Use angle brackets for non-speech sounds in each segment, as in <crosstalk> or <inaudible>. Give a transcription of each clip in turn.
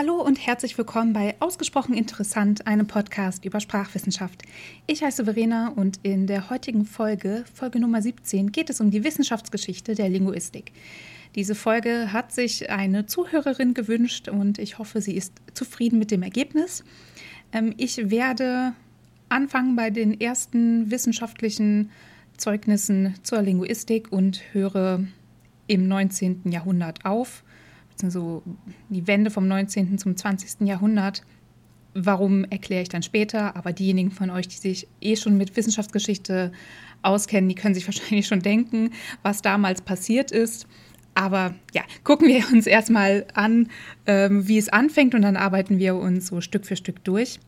Hallo und herzlich willkommen bei Ausgesprochen Interessant, einem Podcast über Sprachwissenschaft. Ich heiße Verena und in der heutigen Folge, Folge Nummer 17, geht es um die Wissenschaftsgeschichte der Linguistik. Diese Folge hat sich eine Zuhörerin gewünscht und ich hoffe, sie ist zufrieden mit dem Ergebnis. Ähm, ich werde anfangen bei den ersten wissenschaftlichen Zeugnissen zur Linguistik und höre im 19. Jahrhundert auf so die Wende vom 19. zum 20. Jahrhundert. Warum erkläre ich dann später, aber diejenigen von euch, die sich eh schon mit Wissenschaftsgeschichte auskennen, die können sich <laughs> wahrscheinlich schon denken, was damals passiert ist. Aber ja, gucken wir uns erstmal an, ähm, wie es anfängt und dann arbeiten wir uns so Stück für Stück durch.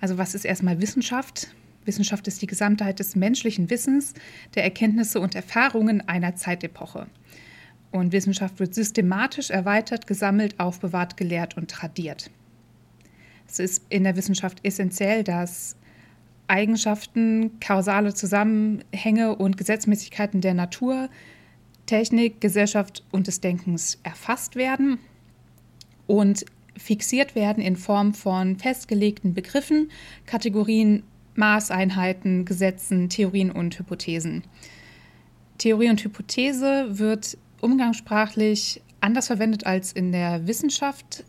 Also was ist erstmal Wissenschaft? Wissenschaft ist die Gesamtheit des menschlichen Wissens, der Erkenntnisse und Erfahrungen einer Zeitepoche. Und Wissenschaft wird systematisch erweitert, gesammelt, aufbewahrt, gelehrt und tradiert. Es ist in der Wissenschaft essentiell, dass Eigenschaften, kausale Zusammenhänge und Gesetzmäßigkeiten der Natur, Technik, Gesellschaft und des Denkens erfasst werden und fixiert werden in Form von festgelegten Begriffen, Kategorien, Maßeinheiten, Gesetzen, Theorien und Hypothesen. Theorie und Hypothese wird umgangssprachlich anders verwendet als in der Wissenschaft.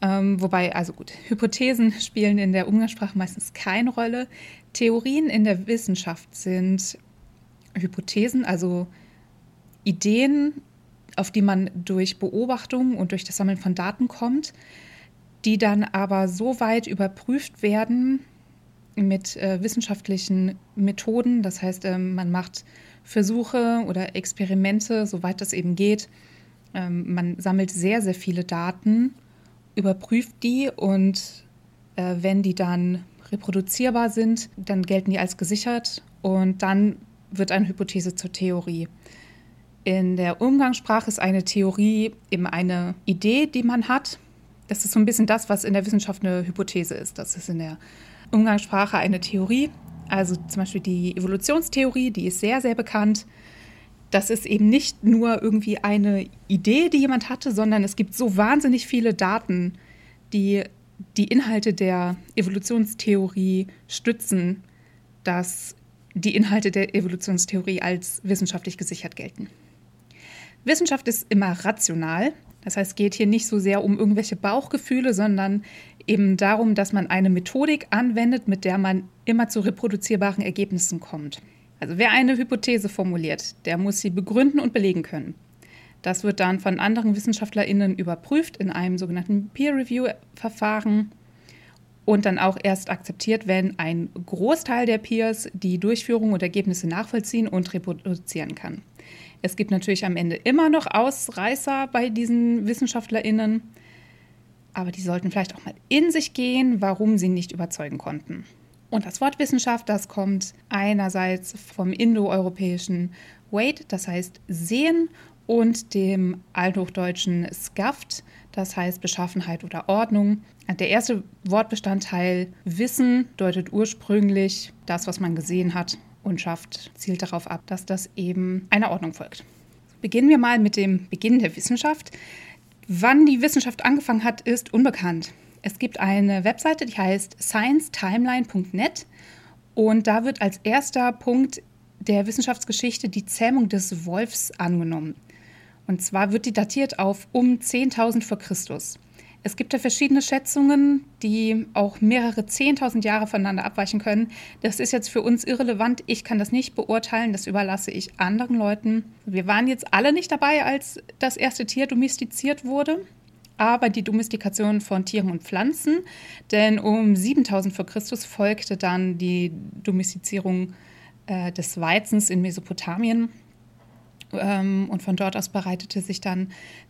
Ähm, wobei, also gut, Hypothesen <laughs> spielen in der Umgangssprache meistens keine Rolle. Theorien in der Wissenschaft sind Hypothesen, also Ideen, auf die man durch Beobachtung und durch das Sammeln von Daten kommt, die dann aber so weit überprüft werden mit äh, wissenschaftlichen Methoden. Das heißt, äh, man macht Versuche oder Experimente, soweit das eben geht. Ähm, man sammelt sehr, sehr viele Daten, überprüft die und äh, wenn die dann reproduzierbar sind, dann gelten die als gesichert und dann wird eine Hypothese zur Theorie. In der Umgangssprache ist eine Theorie eben eine Idee, die man hat. Das ist so ein bisschen das, was in der Wissenschaft eine Hypothese ist. Das ist in der Umgangssprache eine Theorie. Also zum Beispiel die Evolutionstheorie, die ist sehr, sehr bekannt. Das ist eben nicht nur irgendwie eine Idee, die jemand hatte, sondern es gibt so wahnsinnig viele Daten, die die Inhalte der Evolutionstheorie stützen, dass die Inhalte der Evolutionstheorie als wissenschaftlich gesichert gelten. Wissenschaft ist immer rational. Das heißt, es geht hier nicht so sehr um irgendwelche Bauchgefühle, sondern eben darum, dass man eine Methodik anwendet, mit der man immer zu reproduzierbaren Ergebnissen kommt. Also wer eine Hypothese formuliert, der muss sie begründen und belegen können. Das wird dann von anderen Wissenschaftlerinnen überprüft in einem sogenannten Peer-Review-Verfahren und dann auch erst akzeptiert, wenn ein Großteil der Peers die Durchführung und Ergebnisse nachvollziehen und reproduzieren kann. Es gibt natürlich am Ende immer noch Ausreißer bei diesen Wissenschaftlerinnen, aber die sollten vielleicht auch mal in sich gehen, warum sie nicht überzeugen konnten. Und das Wort Wissenschaft, das kommt einerseits vom indoeuropäischen Wait, das heißt sehen, und dem althochdeutschen Skaft, das heißt Beschaffenheit oder Ordnung. Der erste Wortbestandteil Wissen deutet ursprünglich das, was man gesehen hat, und schafft, zielt darauf ab, dass das eben einer Ordnung folgt. Beginnen wir mal mit dem Beginn der Wissenschaft. Wann die Wissenschaft angefangen hat, ist unbekannt. Es gibt eine Webseite, die heißt sciencetimeline.net und da wird als erster Punkt der Wissenschaftsgeschichte die Zähmung des Wolfs angenommen. Und zwar wird die datiert auf um 10.000 vor Christus. Es gibt da verschiedene Schätzungen, die auch mehrere 10.000 Jahre voneinander abweichen können. Das ist jetzt für uns irrelevant. Ich kann das nicht beurteilen. Das überlasse ich anderen Leuten. Wir waren jetzt alle nicht dabei, als das erste Tier domestiziert wurde. Aber die Domestikation von Tieren und Pflanzen, denn um 7000 vor Christus folgte dann die Domestizierung äh, des Weizens in Mesopotamien. Ähm, und von dort aus bereitete sich dann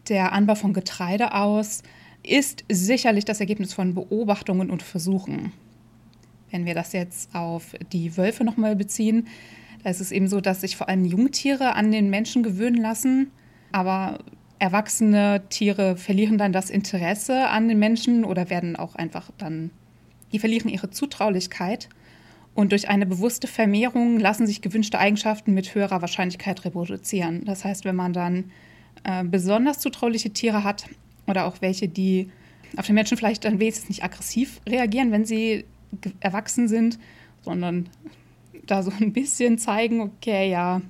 der Anbau von Getreide aus ist sicherlich das Ergebnis von Beobachtungen und Versuchen. Wenn wir das jetzt auf die Wölfe nochmal beziehen, da ist es eben so, dass sich vor allem Jungtiere an den Menschen gewöhnen lassen, aber erwachsene Tiere verlieren dann das Interesse an den Menschen oder werden auch einfach dann, die verlieren ihre Zutraulichkeit. Und durch eine bewusste Vermehrung lassen sich gewünschte Eigenschaften mit höherer Wahrscheinlichkeit reproduzieren. Das heißt, wenn man dann äh, besonders zutrauliche Tiere hat, oder auch welche, die auf den Menschen vielleicht dann wenigstens nicht aggressiv reagieren, wenn sie erwachsen sind, sondern da so ein bisschen zeigen, okay, ja,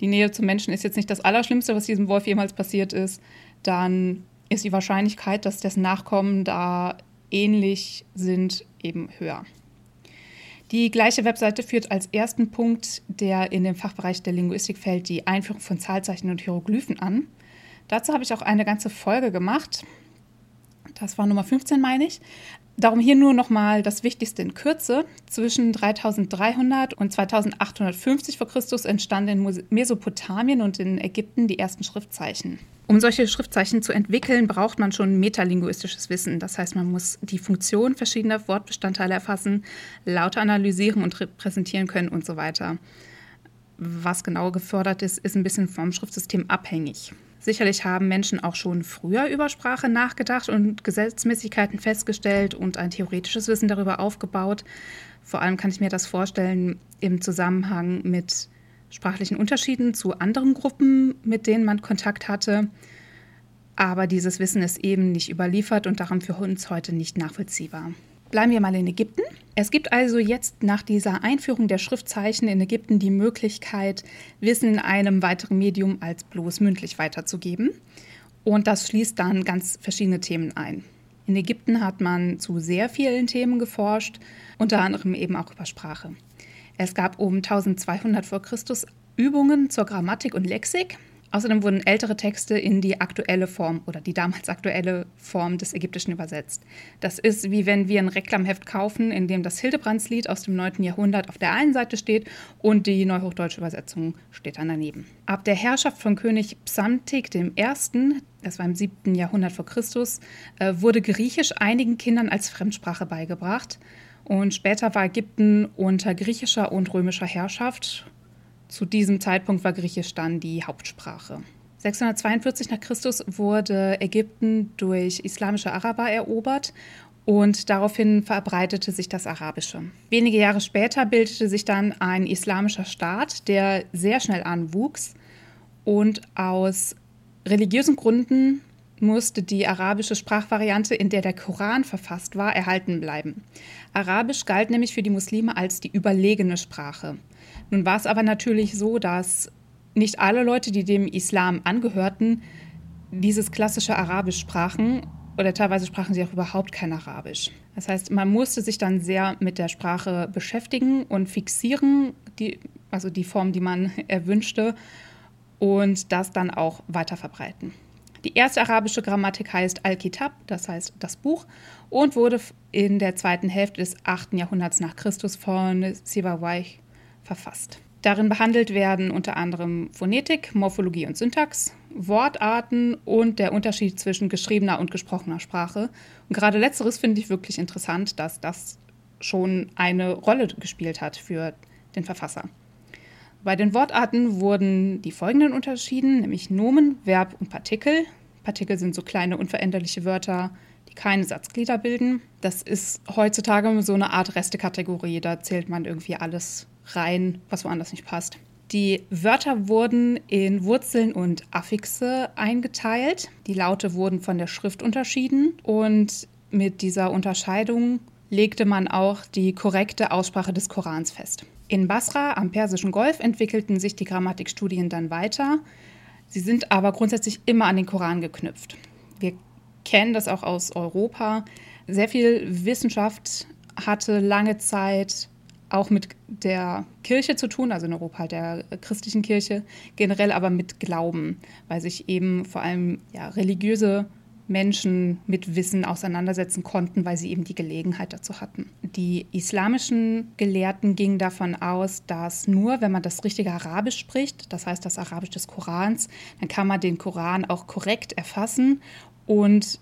die Nähe zum Menschen ist jetzt nicht das Allerschlimmste, was diesem Wolf jemals passiert ist, dann ist die Wahrscheinlichkeit, dass dessen Nachkommen da ähnlich sind, eben höher. Die gleiche Webseite führt als ersten Punkt, der in dem Fachbereich der Linguistik fällt, die Einführung von Zahlzeichen und Hieroglyphen an. Dazu habe ich auch eine ganze Folge gemacht. Das war Nummer 15, meine ich. Darum hier nur nochmal das Wichtigste in Kürze. Zwischen 3300 und 2850 vor Christus entstanden in Mesopotamien und in Ägypten die ersten Schriftzeichen. Um solche Schriftzeichen zu entwickeln, braucht man schon metalinguistisches Wissen. Das heißt, man muss die Funktion verschiedener Wortbestandteile erfassen, Laute analysieren und repräsentieren können und so weiter. Was genau gefördert ist, ist ein bisschen vom Schriftsystem abhängig. Sicherlich haben Menschen auch schon früher über Sprache nachgedacht und Gesetzmäßigkeiten festgestellt und ein theoretisches Wissen darüber aufgebaut. Vor allem kann ich mir das vorstellen im Zusammenhang mit sprachlichen Unterschieden zu anderen Gruppen, mit denen man Kontakt hatte. Aber dieses Wissen ist eben nicht überliefert und darum für uns heute nicht nachvollziehbar. Bleiben wir mal in Ägypten. Es gibt also jetzt nach dieser Einführung der Schriftzeichen in Ägypten die Möglichkeit, Wissen in einem weiteren Medium als bloß mündlich weiterzugeben. Und das schließt dann ganz verschiedene Themen ein. In Ägypten hat man zu sehr vielen Themen geforscht, unter anderem eben auch über Sprache. Es gab um 1200 vor Christus Übungen zur Grammatik und Lexik. Außerdem wurden ältere Texte in die aktuelle Form oder die damals aktuelle Form des Ägyptischen übersetzt. Das ist wie wenn wir ein Reklamheft kaufen, in dem das Hildebrandslied aus dem 9. Jahrhundert auf der einen Seite steht und die neuhochdeutsche Übersetzung steht dann daneben. Ab der Herrschaft von König Psamtik I., das war im 7. Jahrhundert vor Christus, äh, wurde Griechisch einigen Kindern als Fremdsprache beigebracht. Und später war Ägypten unter griechischer und römischer Herrschaft zu diesem Zeitpunkt war Griechisch dann die Hauptsprache. 642 nach Christus wurde Ägypten durch islamische Araber erobert und daraufhin verbreitete sich das Arabische. Wenige Jahre später bildete sich dann ein islamischer Staat, der sehr schnell anwuchs und aus religiösen Gründen musste die arabische Sprachvariante, in der der Koran verfasst war, erhalten bleiben. Arabisch galt nämlich für die Muslime als die überlegene Sprache. Nun war es aber natürlich so, dass nicht alle Leute, die dem Islam angehörten, dieses klassische Arabisch sprachen oder teilweise sprachen sie auch überhaupt kein Arabisch. Das heißt, man musste sich dann sehr mit der Sprache beschäftigen und fixieren, die, also die Form, die man <laughs> erwünschte, und das dann auch weiter verbreiten. Die erste arabische Grammatik heißt Al-Kitab, das heißt das Buch, und wurde in der zweiten Hälfte des 8. Jahrhunderts nach Christus von Sibawayh verfasst. Darin behandelt werden unter anderem Phonetik, Morphologie und Syntax, Wortarten und der Unterschied zwischen geschriebener und gesprochener Sprache. Und gerade letzteres finde ich wirklich interessant, dass das schon eine Rolle gespielt hat für den Verfasser. Bei den Wortarten wurden die folgenden unterschieden, nämlich Nomen, Verb und Partikel. Partikel sind so kleine unveränderliche Wörter, die keine Satzglieder bilden. Das ist heutzutage so eine Art Restekategorie, da zählt man irgendwie alles rein, was woanders nicht passt. Die Wörter wurden in Wurzeln und Affixe eingeteilt. Die Laute wurden von der Schrift unterschieden und mit dieser Unterscheidung legte man auch die korrekte Aussprache des Korans fest. In Basra am Persischen Golf entwickelten sich die Grammatikstudien dann weiter. Sie sind aber grundsätzlich immer an den Koran geknüpft. Wir kennen das auch aus Europa. Sehr viel Wissenschaft hatte lange Zeit auch mit der Kirche zu tun, also in Europa halt der christlichen Kirche, generell aber mit Glauben, weil sich eben vor allem ja, religiöse Menschen mit Wissen auseinandersetzen konnten, weil sie eben die Gelegenheit dazu hatten. Die islamischen Gelehrten gingen davon aus, dass nur wenn man das richtige Arabisch spricht, das heißt das Arabisch des Korans, dann kann man den Koran auch korrekt erfassen und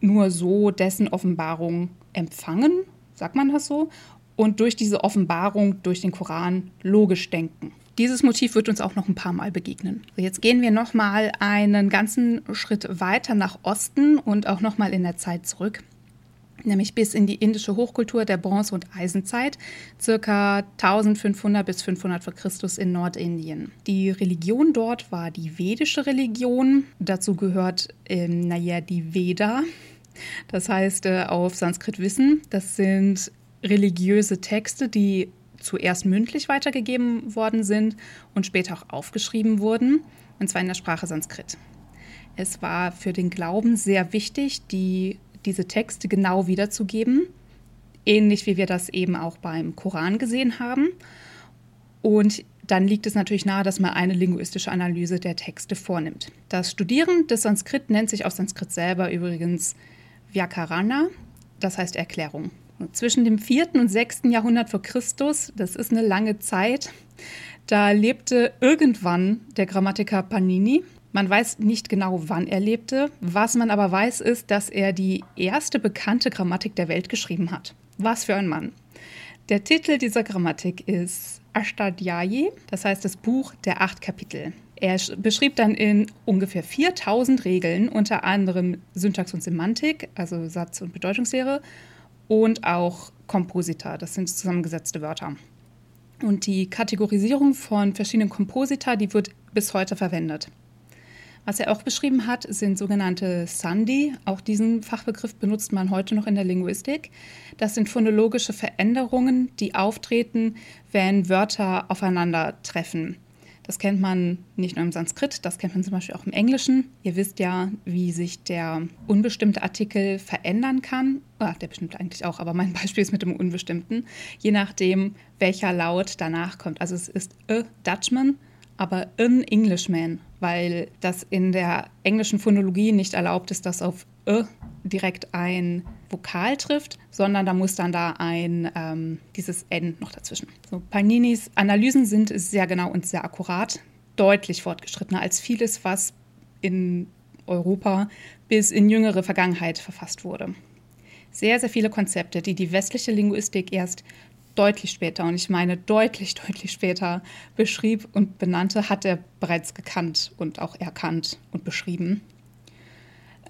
nur so dessen Offenbarung empfangen, sagt man das so, und durch diese Offenbarung durch den Koran logisch denken. Dieses Motiv wird uns auch noch ein paar Mal begegnen. Jetzt gehen wir noch mal einen ganzen Schritt weiter nach Osten und auch noch mal in der Zeit zurück, nämlich bis in die indische Hochkultur der Bronze- und Eisenzeit, circa 1500 bis 500 vor Christus in Nordindien. Die Religion dort war die vedische Religion. Dazu gehört, ähm, naja, die Veda, Das heißt, äh, auf Sanskrit Wissen, das sind religiöse Texte, die zuerst mündlich weitergegeben worden sind und später auch aufgeschrieben wurden, und zwar in der Sprache Sanskrit. Es war für den Glauben sehr wichtig, die, diese Texte genau wiederzugeben, ähnlich wie wir das eben auch beim Koran gesehen haben. Und dann liegt es natürlich nahe, dass man eine linguistische Analyse der Texte vornimmt. Das Studieren des Sanskrit nennt sich aus Sanskrit selber übrigens Vyakarana, das heißt Erklärung. Zwischen dem 4. und 6. Jahrhundert vor Christus, das ist eine lange Zeit, da lebte irgendwann der Grammatiker Panini. Man weiß nicht genau, wann er lebte. Was man aber weiß, ist, dass er die erste bekannte Grammatik der Welt geschrieben hat. Was für ein Mann. Der Titel dieser Grammatik ist Ashtadhyayi, das heißt das Buch der acht Kapitel. Er beschrieb dann in ungefähr 4000 Regeln unter anderem Syntax und Semantik, also Satz- und Bedeutungslehre, und auch Komposita, das sind zusammengesetzte Wörter. Und die Kategorisierung von verschiedenen Komposita, die wird bis heute verwendet. Was er auch beschrieben hat, sind sogenannte Sandhi. Auch diesen Fachbegriff benutzt man heute noch in der Linguistik. Das sind phonologische Veränderungen, die auftreten, wenn Wörter aufeinandertreffen. Das kennt man nicht nur im Sanskrit, das kennt man zum Beispiel auch im Englischen. Ihr wisst ja, wie sich der unbestimmte Artikel verändern kann. Ah, der bestimmte eigentlich auch, aber mein <laughs> Beispiel ist mit dem Unbestimmten. Je nachdem, welcher Laut danach kommt. Also es ist a Dutchman, aber an Englishman, weil das in der englischen Phonologie nicht erlaubt ist, dass auf a direkt ein Vokal trifft, sondern da muss dann da ein ähm, dieses N noch dazwischen. So, Paninis Analysen sind sehr genau und sehr akkurat, deutlich fortgeschrittener als vieles, was in Europa bis in jüngere Vergangenheit verfasst wurde. Sehr, sehr viele Konzepte, die die westliche Linguistik erst deutlich später, und ich meine deutlich, <laughs> deutlich später, beschrieb und benannte, hat er bereits gekannt und auch erkannt und beschrieben.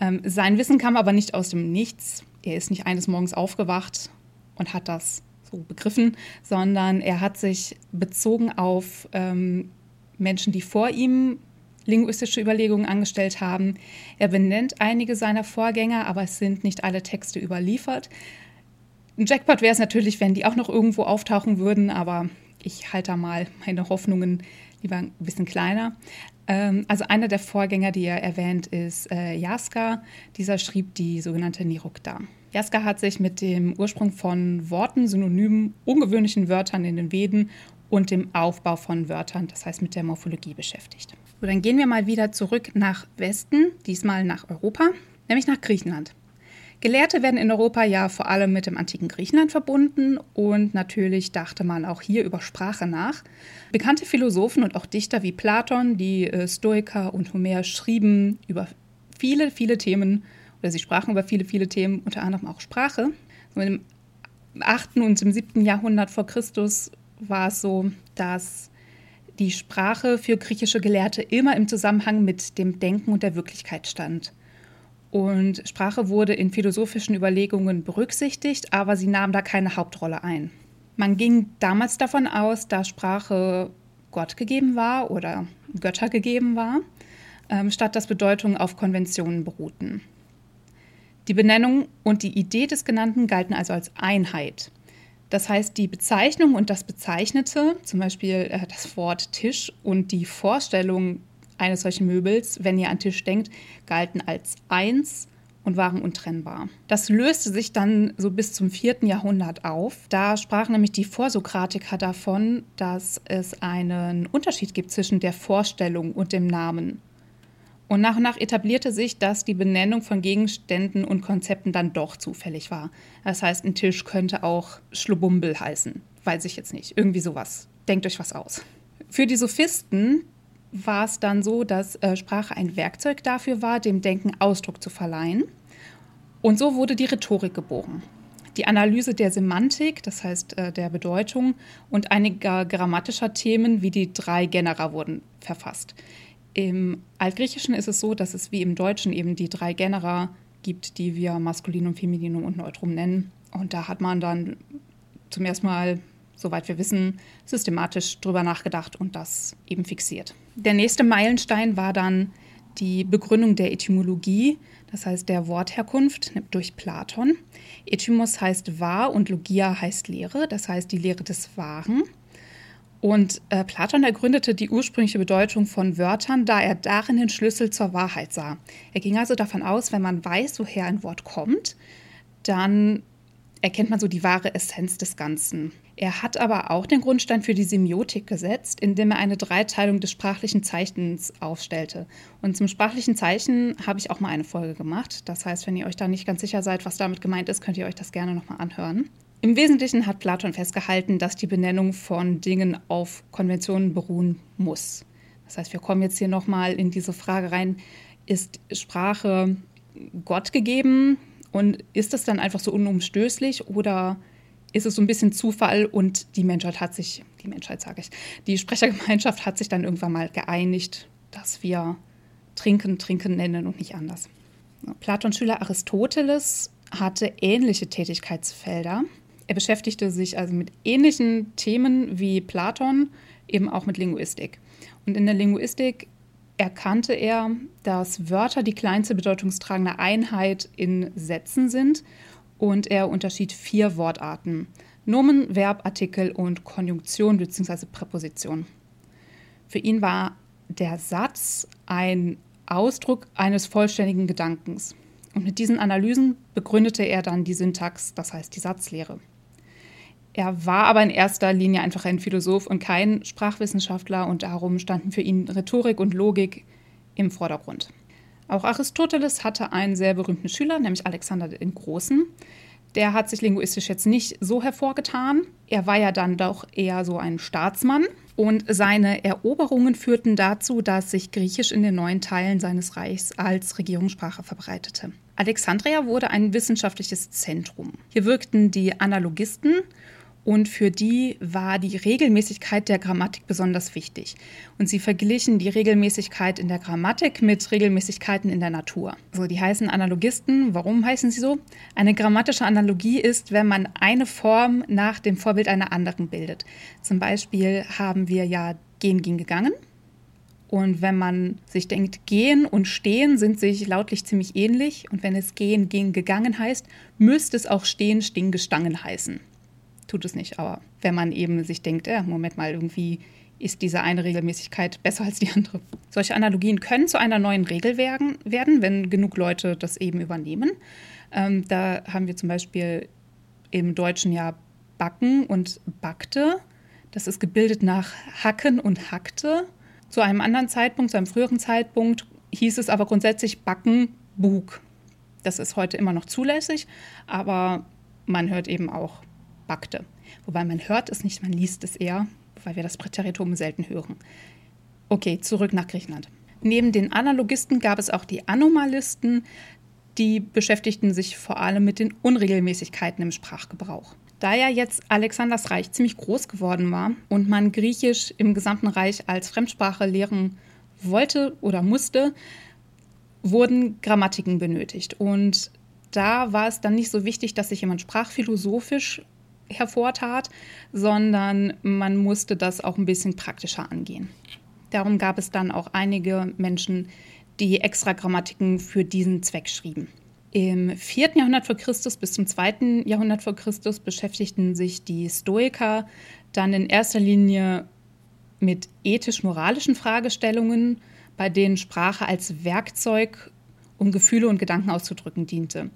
Ähm, sein Wissen kam aber nicht aus dem Nichts. Er ist nicht eines Morgens aufgewacht und hat das so begriffen, sondern er hat sich bezogen auf ähm, Menschen, die vor ihm linguistische Überlegungen angestellt haben. Er benennt einige seiner Vorgänger, aber es sind nicht alle Texte überliefert. Ein Jackpot wäre es natürlich, wenn die auch noch irgendwo auftauchen würden, aber ich halte da mal meine Hoffnungen lieber ein bisschen kleiner. Ähm, also einer der Vorgänger, die er erwähnt, ist äh, Jaska. Dieser schrieb die sogenannte Nirukta. Jaska hat sich mit dem Ursprung von Worten, Synonymen, ungewöhnlichen Wörtern in den Veden und dem Aufbau von Wörtern, das heißt mit der Morphologie beschäftigt. So, dann gehen wir mal wieder zurück nach Westen, diesmal nach Europa, nämlich nach Griechenland. Gelehrte werden in Europa ja vor allem mit dem antiken Griechenland verbunden und natürlich dachte man auch hier über Sprache nach. Bekannte Philosophen und auch Dichter wie Platon, die äh, Stoiker und Homer schrieben über viele, viele Themen oder sie sprachen über viele, viele Themen, unter anderem auch Sprache. So Im 8. und im 7. Jahrhundert vor Christus war es so, dass die Sprache für griechische Gelehrte immer im Zusammenhang mit dem Denken und der Wirklichkeit stand. Und Sprache wurde in philosophischen Überlegungen berücksichtigt, aber sie nahm da keine Hauptrolle ein. Man ging damals davon aus, dass Sprache Gott gegeben war oder Götter gegeben war, ähm, statt dass Bedeutungen auf Konventionen beruhten. Die Benennung und die Idee des Genannten galten also als Einheit. Das heißt, die Bezeichnung und das Bezeichnete, zum Beispiel äh, das Wort Tisch und die Vorstellung eines solchen Möbels, wenn ihr an Tisch denkt, galten als eins und waren untrennbar. Das löste sich dann so bis zum vierten Jahrhundert auf. Da sprachen nämlich die Vorsokratiker davon, dass es einen Unterschied gibt zwischen der Vorstellung und dem Namen. Und nach und nach etablierte sich, dass die Benennung von Gegenständen und Konzepten dann doch zufällig war. Das heißt, ein Tisch könnte auch Schlubumbel heißen. Weiß ich jetzt nicht. Irgendwie sowas. Denkt euch was aus. Für die Sophisten, war es dann so, dass äh, Sprache ein Werkzeug dafür war, dem Denken Ausdruck zu verleihen. Und so wurde die Rhetorik geboren. Die Analyse der Semantik, das heißt äh, der Bedeutung und einiger grammatischer Themen wie die drei Genera wurden verfasst. Im Altgriechischen ist es so, dass es wie im Deutschen eben die drei Genera gibt, die wir Maskulinum, Femininum und Neutrum nennen. Und da hat man dann zum ersten Mal soweit wir wissen, systematisch drüber nachgedacht und das eben fixiert. Der nächste Meilenstein war dann die Begründung der Etymologie, das heißt der Wortherkunft durch Platon. Etymos heißt wahr und Logia heißt Lehre, das heißt die Lehre des Wahren. Und äh, Platon ergründete die ursprüngliche Bedeutung von Wörtern, da er darin den Schlüssel zur Wahrheit sah. Er ging also davon aus, wenn man weiß, woher ein Wort kommt, dann erkennt man so die wahre Essenz des Ganzen. Er hat aber auch den Grundstein für die Semiotik gesetzt, indem er eine Dreiteilung des sprachlichen Zeichens aufstellte. Und zum sprachlichen Zeichen habe ich auch mal eine Folge gemacht. Das heißt, wenn ihr euch da nicht ganz sicher seid, was damit gemeint ist, könnt ihr euch das gerne nochmal anhören. Im Wesentlichen hat Platon festgehalten, dass die Benennung von Dingen auf Konventionen beruhen muss. Das heißt, wir kommen jetzt hier nochmal in diese Frage rein, ist Sprache Gott gegeben? Und ist das dann einfach so unumstößlich oder ist es so ein bisschen Zufall und die Menschheit hat sich, die Menschheit sage ich, die Sprechergemeinschaft hat sich dann irgendwann mal geeinigt, dass wir Trinken, Trinken nennen und nicht anders. Platons Schüler Aristoteles hatte ähnliche Tätigkeitsfelder. Er beschäftigte sich also mit ähnlichen Themen wie Platon, eben auch mit Linguistik. Und in der Linguistik erkannte er, dass Wörter die kleinste bedeutungstragende Einheit in Sätzen sind und er unterschied vier Wortarten: Nomen, Verb, Artikel und Konjunktion bzw. Präposition. Für ihn war der Satz ein Ausdruck eines vollständigen Gedankens. Und mit diesen Analysen begründete er dann die Syntax, das heißt die Satzlehre. Er war aber in erster Linie einfach ein Philosoph und kein Sprachwissenschaftler und darum standen für ihn Rhetorik und Logik im Vordergrund. Auch Aristoteles hatte einen sehr berühmten Schüler, nämlich Alexander den Großen. Der hat sich linguistisch jetzt nicht so hervorgetan. Er war ja dann doch eher so ein Staatsmann. Und seine Eroberungen führten dazu, dass sich Griechisch in den neuen Teilen seines Reichs als Regierungssprache verbreitete. Alexandria wurde ein wissenschaftliches Zentrum. Hier wirkten die Analogisten und für die war die Regelmäßigkeit der Grammatik besonders wichtig. Und sie verglichen die Regelmäßigkeit in der Grammatik mit Regelmäßigkeiten in der Natur. So, die heißen Analogisten. Warum heißen sie so? Eine grammatische Analogie ist, wenn man eine Form nach dem Vorbild einer anderen bildet. Zum Beispiel haben wir ja gehen, ging, gegangen. Und wenn man sich denkt, gehen und stehen sind sich lautlich ziemlich ähnlich. Und wenn es gehen, ging, gegangen heißt, müsste es auch stehen, stehen, gestangen heißen tut es nicht. Aber wenn man eben sich denkt, äh, Moment mal, irgendwie ist diese eine Regelmäßigkeit besser als die andere. Solche Analogien können zu einer neuen Regel werden, wenn genug Leute das eben übernehmen. Ähm, da haben wir zum Beispiel im Deutschen ja backen und backte. Das ist gebildet nach hacken und hackte. Zu einem anderen Zeitpunkt, zu einem früheren Zeitpunkt, hieß es aber grundsätzlich backen, bug. Das ist heute immer noch zulässig, aber man hört eben auch backte. Wobei man hört es nicht, man liest es eher, weil wir das Präteritum selten hören. Okay, zurück nach Griechenland. Neben den Analogisten gab es auch die Anomalisten, die beschäftigten sich vor allem mit den Unregelmäßigkeiten im Sprachgebrauch. Da ja jetzt Alexanders Reich ziemlich groß geworden war und man Griechisch im gesamten Reich als Fremdsprache lehren wollte oder musste, wurden Grammatiken benötigt. Und da war es dann nicht so wichtig, dass sich jemand sprachphilosophisch hervortat, sondern man musste das auch ein bisschen praktischer angehen. Darum gab es dann auch einige Menschen, die extra Grammatiken für diesen Zweck schrieben. Im 4. Jahrhundert vor Christus bis zum 2. Jahrhundert vor Christus beschäftigten sich die Stoiker dann in erster Linie mit ethisch-moralischen Fragestellungen, bei denen Sprache als Werkzeug, um Gefühle und Gedanken auszudrücken diente.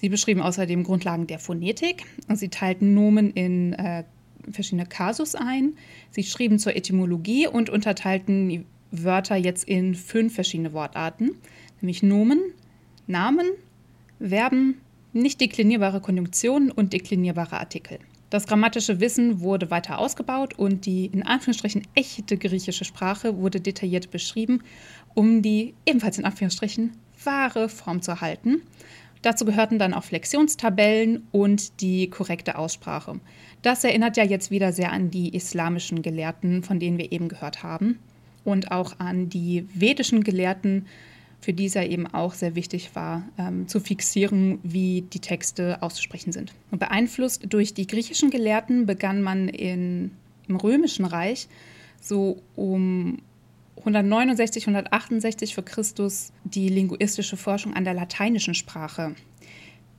Sie beschrieben außerdem Grundlagen der Phonetik und sie teilten Nomen in äh, verschiedene Kasus ein. Sie schrieben zur Etymologie und unterteilten die Wörter jetzt in fünf verschiedene Wortarten, nämlich Nomen, Namen, Verben, nicht deklinierbare Konjunktionen und deklinierbare Artikel. Das grammatische Wissen wurde weiter ausgebaut und die in Anführungsstrichen echte griechische Sprache wurde detailliert beschrieben, um die ebenfalls in Anführungsstrichen wahre Form zu erhalten. Dazu gehörten dann auch Flexionstabellen und die korrekte Aussprache. Das erinnert ja jetzt wieder sehr an die islamischen Gelehrten, von denen wir eben gehört haben, und auch an die vedischen Gelehrten, für die es ja eben auch sehr wichtig war, ähm, zu fixieren, wie die Texte auszusprechen sind. Und beeinflusst durch die griechischen Gelehrten begann man in, im Römischen Reich so um 169, 168 für Christus die linguistische Forschung an der lateinischen Sprache.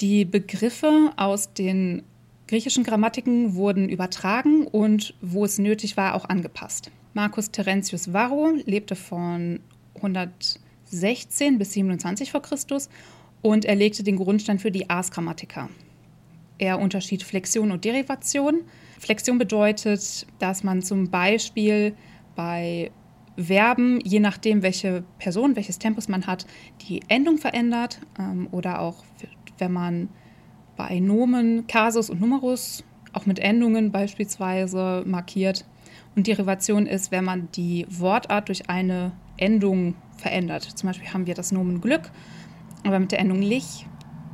Die Begriffe aus den griechischen Grammatiken wurden übertragen und wo es nötig war, auch angepasst. Marcus Terentius Varro lebte von 116 bis 27 vor Christus und er legte den Grundstein für die Ars Grammatica. Er unterschied Flexion und Derivation. Flexion bedeutet, dass man zum Beispiel bei Verben, je nachdem, welche Person, welches Tempus man hat, die Endung verändert ähm, oder auch, wenn man bei Nomen Kasus und Numerus auch mit Endungen beispielsweise markiert. Und Derivation ist, wenn man die Wortart durch eine Endung verändert. Zum Beispiel haben wir das Nomen Glück, aber mit der Endung lich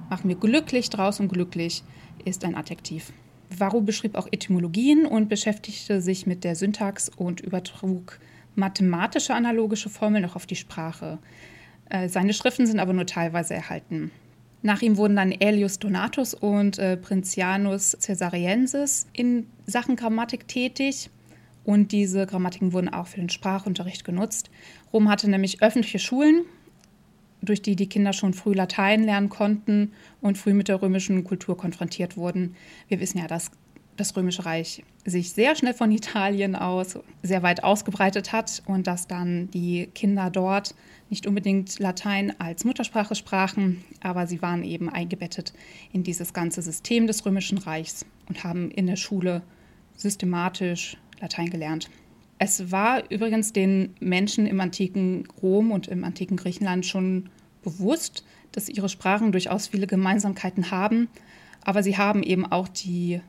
machen wir glücklich draus und glücklich ist ein Adjektiv. Varro beschrieb auch Etymologien und beschäftigte sich mit der Syntax und übertrug mathematische analogische Formeln auch auf die Sprache. Äh, seine Schriften sind aber nur teilweise erhalten. Nach ihm wurden dann Aelius Donatus und äh, Princianus Caesariensis in Sachen Grammatik tätig. Und diese Grammatiken wurden auch für den Sprachunterricht genutzt. Rom hatte nämlich öffentliche Schulen, durch die die Kinder schon früh Latein lernen konnten und früh mit der römischen Kultur konfrontiert wurden. Wir wissen ja, dass das Römische Reich sich sehr schnell von Italien aus sehr weit ausgebreitet hat und dass dann die Kinder dort nicht unbedingt Latein als Muttersprache sprachen, aber sie waren eben eingebettet in dieses ganze System des Römischen Reichs und haben in der Schule systematisch Latein gelernt. Es war übrigens den Menschen im antiken Rom und im antiken Griechenland schon bewusst, dass ihre Sprachen durchaus viele Gemeinsamkeiten haben, aber sie haben eben auch die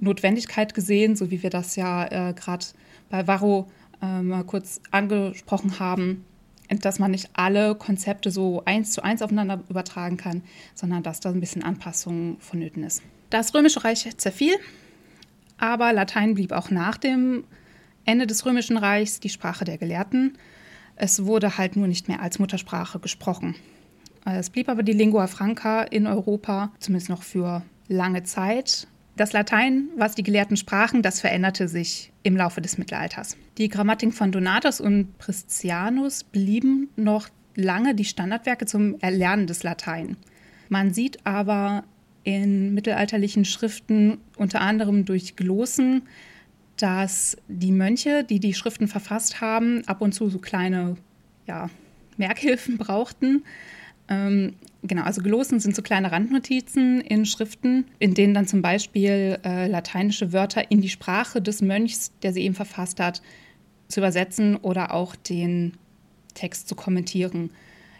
Notwendigkeit gesehen, so wie wir das ja äh, gerade bei Varro äh, mal kurz angesprochen haben, dass man nicht alle Konzepte so eins zu eins aufeinander übertragen kann, sondern dass da ein bisschen Anpassung vonnöten ist. Das Römische Reich zerfiel, aber Latein blieb auch nach dem Ende des Römischen Reichs die Sprache der Gelehrten. Es wurde halt nur nicht mehr als Muttersprache gesprochen. Es blieb aber die Lingua Franca in Europa, zumindest noch für lange Zeit. Das Latein, was die Gelehrten sprachen, das veränderte sich im Laufe des Mittelalters. Die Grammatiken von Donatus und Priscianus blieben noch lange die Standardwerke zum Erlernen des Latein. Man sieht aber in mittelalterlichen Schriften, unter anderem durch Glossen, dass die Mönche, die die Schriften verfasst haben, ab und zu so kleine ja, Merkhilfen brauchten, ähm, genau, also Glossen sind so kleine Randnotizen in Schriften, in denen dann zum Beispiel äh, lateinische Wörter in die Sprache des Mönchs, der sie eben verfasst hat, zu übersetzen oder auch den Text zu kommentieren.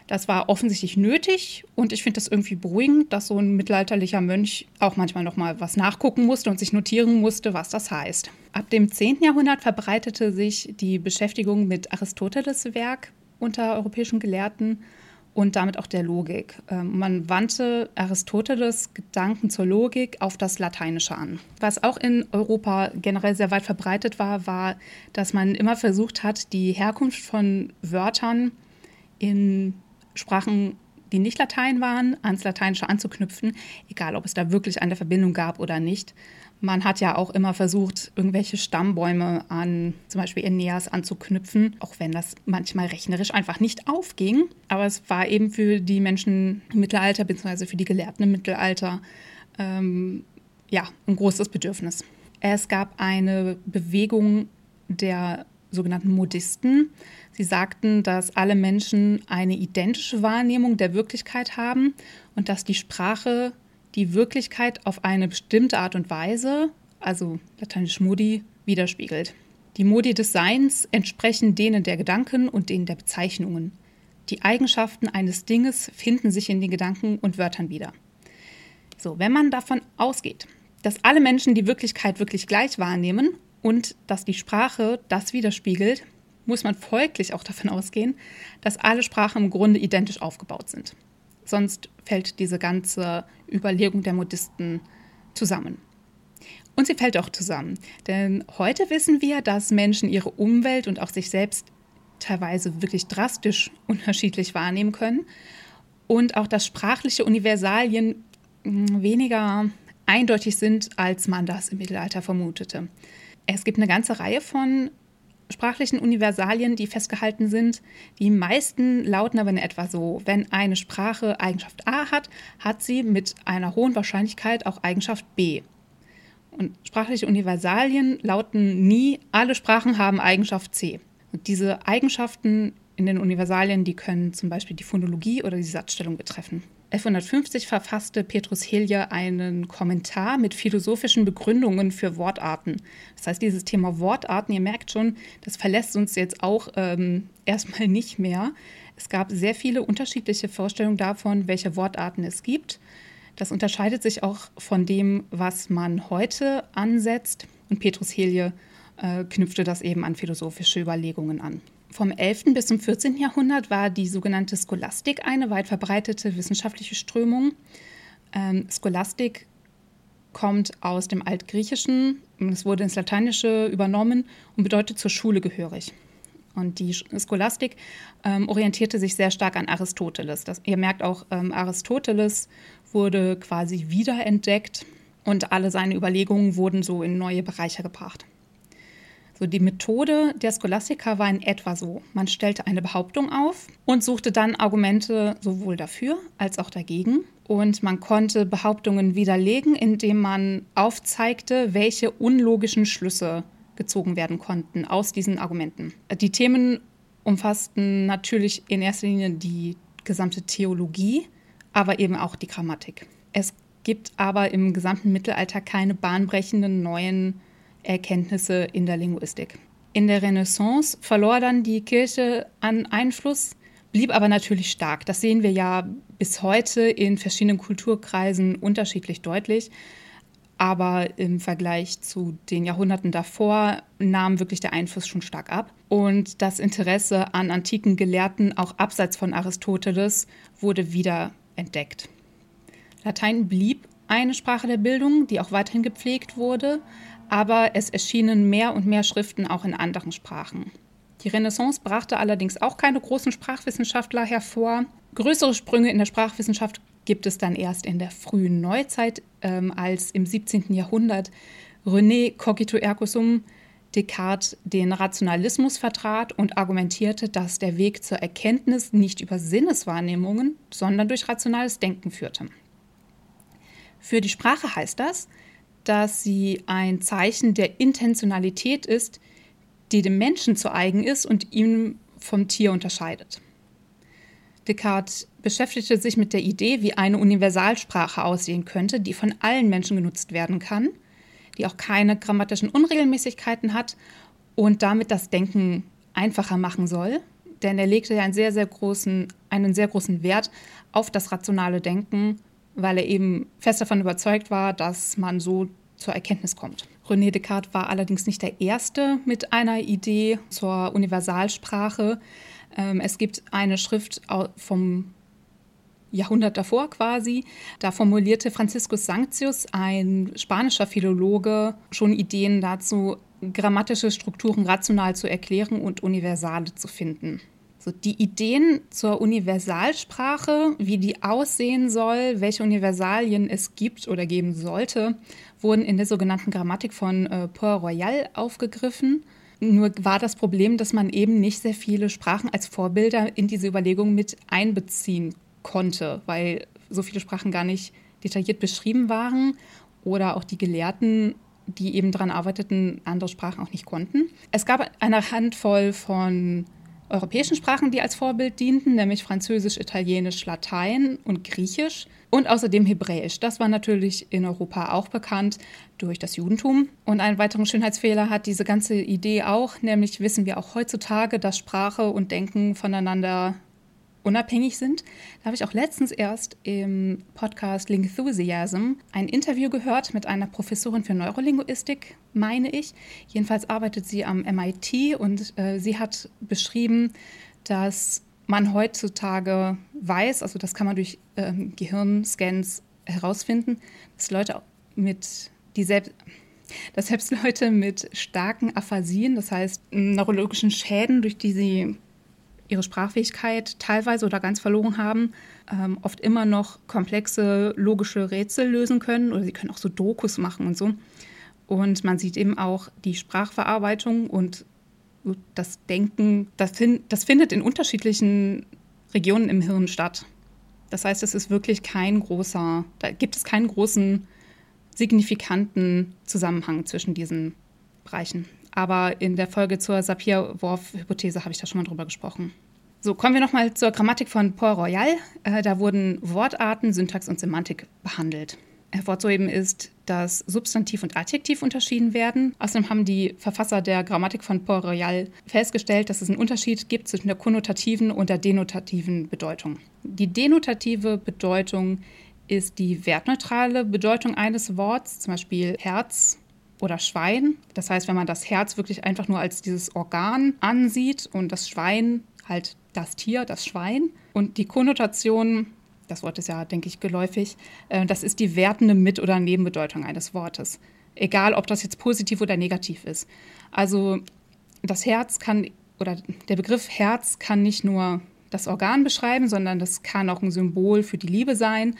Das war offensichtlich nötig und ich finde das irgendwie beruhigend, dass so ein mittelalterlicher Mönch auch manchmal noch mal was nachgucken musste und sich notieren musste, was das heißt. Ab dem 10. Jahrhundert verbreitete sich die Beschäftigung mit Aristoteles Werk unter europäischen Gelehrten und damit auch der Logik. Ähm, man wandte Aristoteles Gedanken zur Logik auf das Lateinische an. Was auch in Europa generell sehr weit verbreitet war, war, dass man immer versucht hat, die Herkunft von Wörtern in Sprachen, die nicht Latein waren, ans Lateinische anzuknüpfen, egal ob es da wirklich eine Verbindung gab oder nicht. Man hat ja auch immer versucht, irgendwelche Stammbäume an zum Beispiel Aeneas anzuknüpfen, auch wenn das manchmal rechnerisch einfach nicht aufging. Aber es war eben für die Menschen im Mittelalter, beziehungsweise für die Gelehrten im Mittelalter, ähm, ja, ein großes Bedürfnis. Es gab eine Bewegung der sogenannten Modisten. Sie sagten, dass alle Menschen eine identische Wahrnehmung der Wirklichkeit haben und dass die Sprache die Wirklichkeit auf eine bestimmte Art und Weise, also lateinisch Modi, widerspiegelt. Die Modi des Seins entsprechen denen der Gedanken und denen der Bezeichnungen. Die Eigenschaften eines Dinges finden sich in den Gedanken und Wörtern wieder. So, wenn man davon ausgeht, dass alle Menschen die Wirklichkeit wirklich gleich wahrnehmen und dass die Sprache das widerspiegelt, muss man folglich auch davon ausgehen, dass alle Sprachen im Grunde identisch aufgebaut sind. Sonst fällt diese ganze Überlegung der Modisten zusammen. Und sie fällt auch zusammen. Denn heute wissen wir, dass Menschen ihre Umwelt und auch sich selbst teilweise wirklich drastisch unterschiedlich wahrnehmen können. Und auch, dass sprachliche Universalien hm, weniger eindeutig sind, als man das im Mittelalter vermutete. Es gibt eine ganze Reihe von sprachlichen Universalien, die festgehalten sind. Die meisten lauten aber in etwa so, wenn eine Sprache Eigenschaft A hat, hat sie mit einer hohen Wahrscheinlichkeit auch Eigenschaft B. Und sprachliche Universalien lauten nie, alle Sprachen haben Eigenschaft C. Und diese Eigenschaften in den Universalien, die können zum Beispiel die Phonologie oder die Satzstellung betreffen. 1150 verfasste Petrus Hilje einen Kommentar mit philosophischen Begründungen für Wortarten. Das heißt, dieses Thema Wortarten, ihr merkt schon, das verlässt uns jetzt auch ähm, erstmal nicht mehr. Es gab sehr viele unterschiedliche Vorstellungen davon, welche Wortarten es gibt. Das unterscheidet sich auch von dem, was man heute ansetzt. Und Petrus Helje äh, knüpfte das eben an philosophische Überlegungen an. Vom 11. bis zum 14. Jahrhundert war die sogenannte Scholastik eine weit verbreitete wissenschaftliche Strömung. Ähm, Scholastik kommt aus dem Altgriechischen, es wurde ins Lateinische übernommen und bedeutet zur Schule gehörig. Und die Scholastik ähm, orientierte sich sehr stark an Aristoteles. Das, ihr merkt auch, ähm, Aristoteles wurde quasi wiederentdeckt und alle seine Überlegungen wurden so in neue Bereiche gebracht. So, die Methode der Scholastiker war in etwa so. Man stellte eine Behauptung auf und suchte dann Argumente sowohl dafür als auch dagegen. Und man konnte Behauptungen widerlegen, indem man aufzeigte, welche unlogischen Schlüsse gezogen werden konnten aus diesen Argumenten. Die Themen umfassten natürlich in erster Linie die gesamte Theologie, aber eben auch die Grammatik. Es gibt aber im gesamten Mittelalter keine bahnbrechenden neuen Erkenntnisse in der Linguistik. In der Renaissance verlor dann die Kirche an Einfluss, blieb aber natürlich stark. Das sehen wir ja bis heute in verschiedenen Kulturkreisen unterschiedlich deutlich. Aber im Vergleich zu den Jahrhunderten davor nahm wirklich der Einfluss schon stark ab. Und das Interesse an antiken Gelehrten, auch abseits von Aristoteles, wurde wieder entdeckt. Latein blieb eine Sprache der Bildung, die auch weiterhin gepflegt wurde, aber es erschienen mehr und mehr Schriften auch in anderen Sprachen. Die Renaissance brachte allerdings auch keine großen Sprachwissenschaftler hervor. Größere Sprünge in der Sprachwissenschaft gibt es dann erst in der frühen Neuzeit, ähm, als im 17. Jahrhundert René Cogito ergo sum Descartes den Rationalismus vertrat und argumentierte, dass der Weg zur Erkenntnis nicht über Sinneswahrnehmungen, sondern durch rationales Denken führte. Für die Sprache heißt das, dass sie ein Zeichen der Intentionalität ist, die dem Menschen zu eigen ist und ihn vom Tier unterscheidet. Descartes beschäftigte sich mit der Idee, wie eine Universalsprache aussehen könnte, die von allen Menschen genutzt werden kann, die auch keine grammatischen Unregelmäßigkeiten hat und damit das Denken einfacher machen soll. Denn er legte ja einen sehr, sehr großen, einen sehr großen Wert auf das rationale Denken weil er eben fest davon überzeugt war, dass man so zur Erkenntnis kommt. René Descartes war allerdings nicht der Erste mit einer Idee zur Universalsprache. Ähm, es gibt eine Schrift vom Jahrhundert davor quasi. Da formulierte Franziskus Sanctius, ein spanischer Philologe, schon Ideen dazu, grammatische Strukturen rational zu erklären und Universale zu finden. So, die Ideen zur Universalsprache, wie die aussehen soll, welche Universalien es gibt oder geben sollte, wurden in der sogenannten Grammatik von äh, Port Royal aufgegriffen. Nur war das Problem, dass man eben nicht sehr viele Sprachen als Vorbilder in diese Überlegung mit einbeziehen konnte, weil so viele Sprachen gar nicht detailliert beschrieben waren oder auch die Gelehrten, die eben daran arbeiteten, andere Sprachen auch nicht konnten. Es gab eine Handvoll von europäischen Sprachen, die als Vorbild dienten, nämlich Französisch, Italienisch, Latein und Griechisch und außerdem Hebräisch. Das war natürlich in Europa auch bekannt durch das Judentum. Und einen weiteren Schönheitsfehler hat diese ganze Idee auch, nämlich wissen wir auch heutzutage, dass Sprache und Denken voneinander unabhängig sind. Da habe ich auch letztens erst im Podcast Lingthusiasm ein Interview gehört mit einer Professorin für Neurolinguistik, meine ich. Jedenfalls arbeitet sie am MIT und äh, sie hat beschrieben, dass man heutzutage weiß, also das kann man durch äh, Gehirnscans herausfinden, dass Leute mit die selbst dass selbst Leute mit starken Aphasien, das heißt neurologischen Schäden, durch die sie ihre Sprachfähigkeit teilweise oder ganz verloren haben, ähm, oft immer noch komplexe logische Rätsel lösen können oder sie können auch so Dokus machen und so. Und man sieht eben auch die Sprachverarbeitung und das Denken, das, das findet in unterschiedlichen Regionen im Hirn statt. Das heißt, es ist wirklich kein großer, da gibt es keinen großen signifikanten Zusammenhang zwischen diesen Bereichen. Aber in der Folge zur Sapir-Whorf-Hypothese habe ich da schon mal drüber gesprochen. So, kommen wir nochmal zur Grammatik von Port-Royal. Äh, da wurden Wortarten, Syntax und Semantik behandelt. Hervorzuheben ist, dass Substantiv und Adjektiv unterschieden werden. Außerdem haben die Verfasser der Grammatik von Port-Royal festgestellt, dass es einen Unterschied gibt zwischen der konnotativen und der denotativen Bedeutung. Die denotative Bedeutung ist die wertneutrale Bedeutung eines Worts, zum Beispiel Herz oder Schwein. Das heißt, wenn man das Herz wirklich einfach nur als dieses Organ ansieht und das Schwein halt das Tier, das Schwein. Und die Konnotation, das Wort ist ja, denke ich, geläufig, äh, das ist die wertende Mit- oder Nebenbedeutung eines Wortes. Egal, ob das jetzt positiv oder negativ ist. Also das Herz kann, oder der Begriff Herz kann nicht nur das Organ beschreiben, sondern das kann auch ein Symbol für die Liebe sein.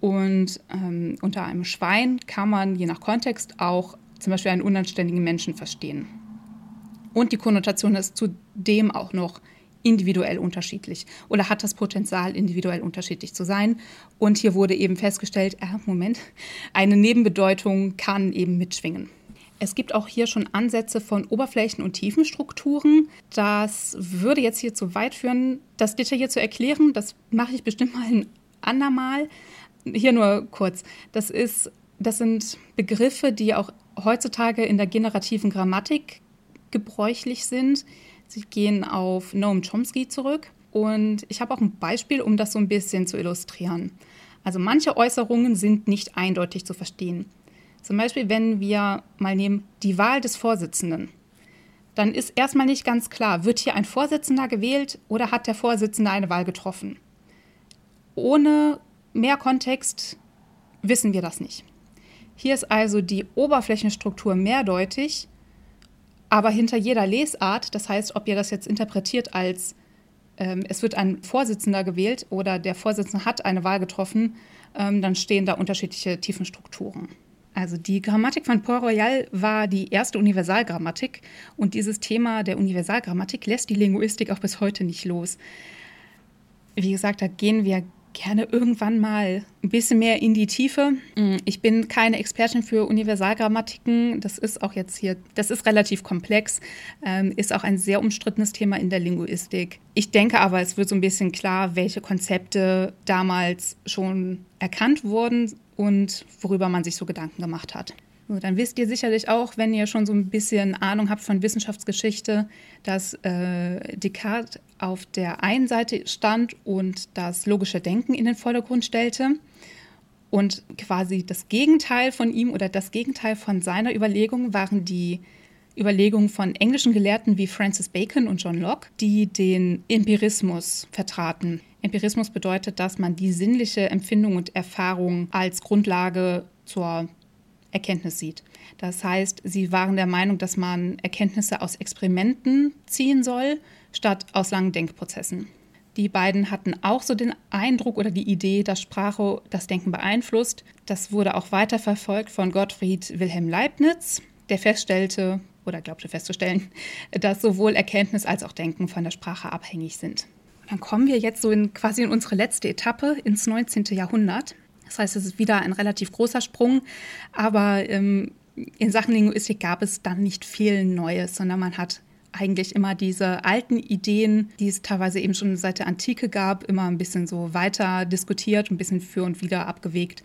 Und ähm, unter einem Schwein kann man je nach Kontext auch zum Beispiel einen unanständigen Menschen verstehen. Und die Konnotation ist zudem auch noch individuell unterschiedlich oder hat das Potenzial, individuell unterschiedlich zu sein. Und hier wurde eben festgestellt, äh, Moment, eine Nebenbedeutung kann eben mitschwingen. Es gibt auch hier schon Ansätze von Oberflächen- und Tiefenstrukturen. Das würde jetzt hier zu weit führen, das detailliert zu erklären. Das mache ich bestimmt mal ein andermal. Hier nur kurz. Das, ist, das sind Begriffe, die auch heutzutage in der generativen Grammatik gebräuchlich sind. Sie gehen auf Noam Chomsky zurück. Und ich habe auch ein Beispiel, um das so ein bisschen zu illustrieren. Also manche Äußerungen sind nicht eindeutig zu verstehen. Zum Beispiel, wenn wir mal nehmen die Wahl des Vorsitzenden. Dann ist erstmal nicht ganz klar, wird hier ein Vorsitzender gewählt oder hat der Vorsitzende eine Wahl getroffen? Ohne mehr Kontext wissen wir das nicht. Hier ist also die Oberflächenstruktur mehrdeutig, aber hinter jeder Lesart, das heißt, ob ihr das jetzt interpretiert als ähm, es wird ein Vorsitzender gewählt oder der Vorsitzende hat eine Wahl getroffen, ähm, dann stehen da unterschiedliche Tiefenstrukturen. Also die Grammatik von Port Royal war die erste Universalgrammatik und dieses Thema der Universalgrammatik lässt die Linguistik auch bis heute nicht los. Wie gesagt, da gehen wir gerne irgendwann mal ein bisschen mehr in die Tiefe. Mm, ich bin keine Expertin für Universalgrammatiken. Das ist auch jetzt hier, das ist relativ komplex, ähm, ist auch ein sehr umstrittenes Thema in der Linguistik. Ich denke aber, es wird so ein bisschen klar, welche Konzepte damals schon erkannt wurden und worüber man sich so Gedanken gemacht hat. So, dann wisst ihr sicherlich auch, wenn ihr schon so ein bisschen Ahnung habt von Wissenschaftsgeschichte, dass äh, Descartes auf der einen Seite stand und das logische Denken in den Vordergrund stellte und quasi das Gegenteil von ihm oder das Gegenteil von seiner Überlegung waren die Überlegungen von englischen Gelehrten wie Francis Bacon und John Locke, die den Empirismus vertraten. Empirismus bedeutet, dass man die sinnliche Empfindung und Erfahrung als Grundlage zur Erkenntnis sieht. Das heißt, sie waren der Meinung, dass man Erkenntnisse aus Experimenten ziehen soll, statt aus langen Denkprozessen. Die beiden hatten auch so den Eindruck oder die Idee, dass Sprache das Denken beeinflusst. Das wurde auch weiter verfolgt von Gottfried Wilhelm Leibniz, der feststellte oder glaubte festzustellen, <laughs> dass sowohl Erkenntnis als auch Denken von der Sprache abhängig sind. dann kommen wir jetzt so in quasi in unsere letzte Etappe ins 19. Jahrhundert. Das heißt, es ist wieder ein relativ großer Sprung, aber ähm, in Sachen Linguistik gab es dann nicht viel Neues, sondern man hat eigentlich immer diese alten Ideen, die es teilweise eben schon seit der Antike gab, immer ein bisschen so weiter diskutiert, ein bisschen für und wieder abgewegt.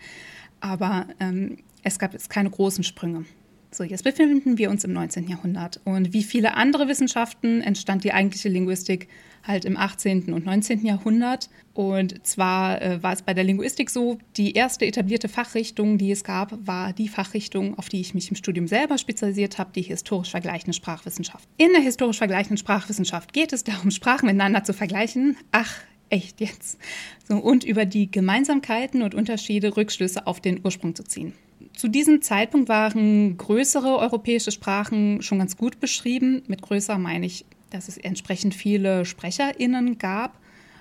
Aber ähm, es gab jetzt keine großen Sprünge. So, jetzt befinden wir uns im 19. Jahrhundert. Und wie viele andere Wissenschaften entstand die eigentliche Linguistik halt im 18. und 19. Jahrhundert. Und zwar äh, war es bei der Linguistik so, die erste etablierte Fachrichtung, die es gab, war die Fachrichtung, auf die ich mich im Studium selber spezialisiert habe, die historisch vergleichende Sprachwissenschaft. In der historisch vergleichenden Sprachwissenschaft geht es darum, Sprachen miteinander zu vergleichen. Ach, echt jetzt. So, und über die Gemeinsamkeiten und Unterschiede Rückschlüsse auf den Ursprung zu ziehen. Zu diesem Zeitpunkt waren größere europäische Sprachen schon ganz gut beschrieben. Mit größer meine ich, dass es entsprechend viele SprecherInnen gab.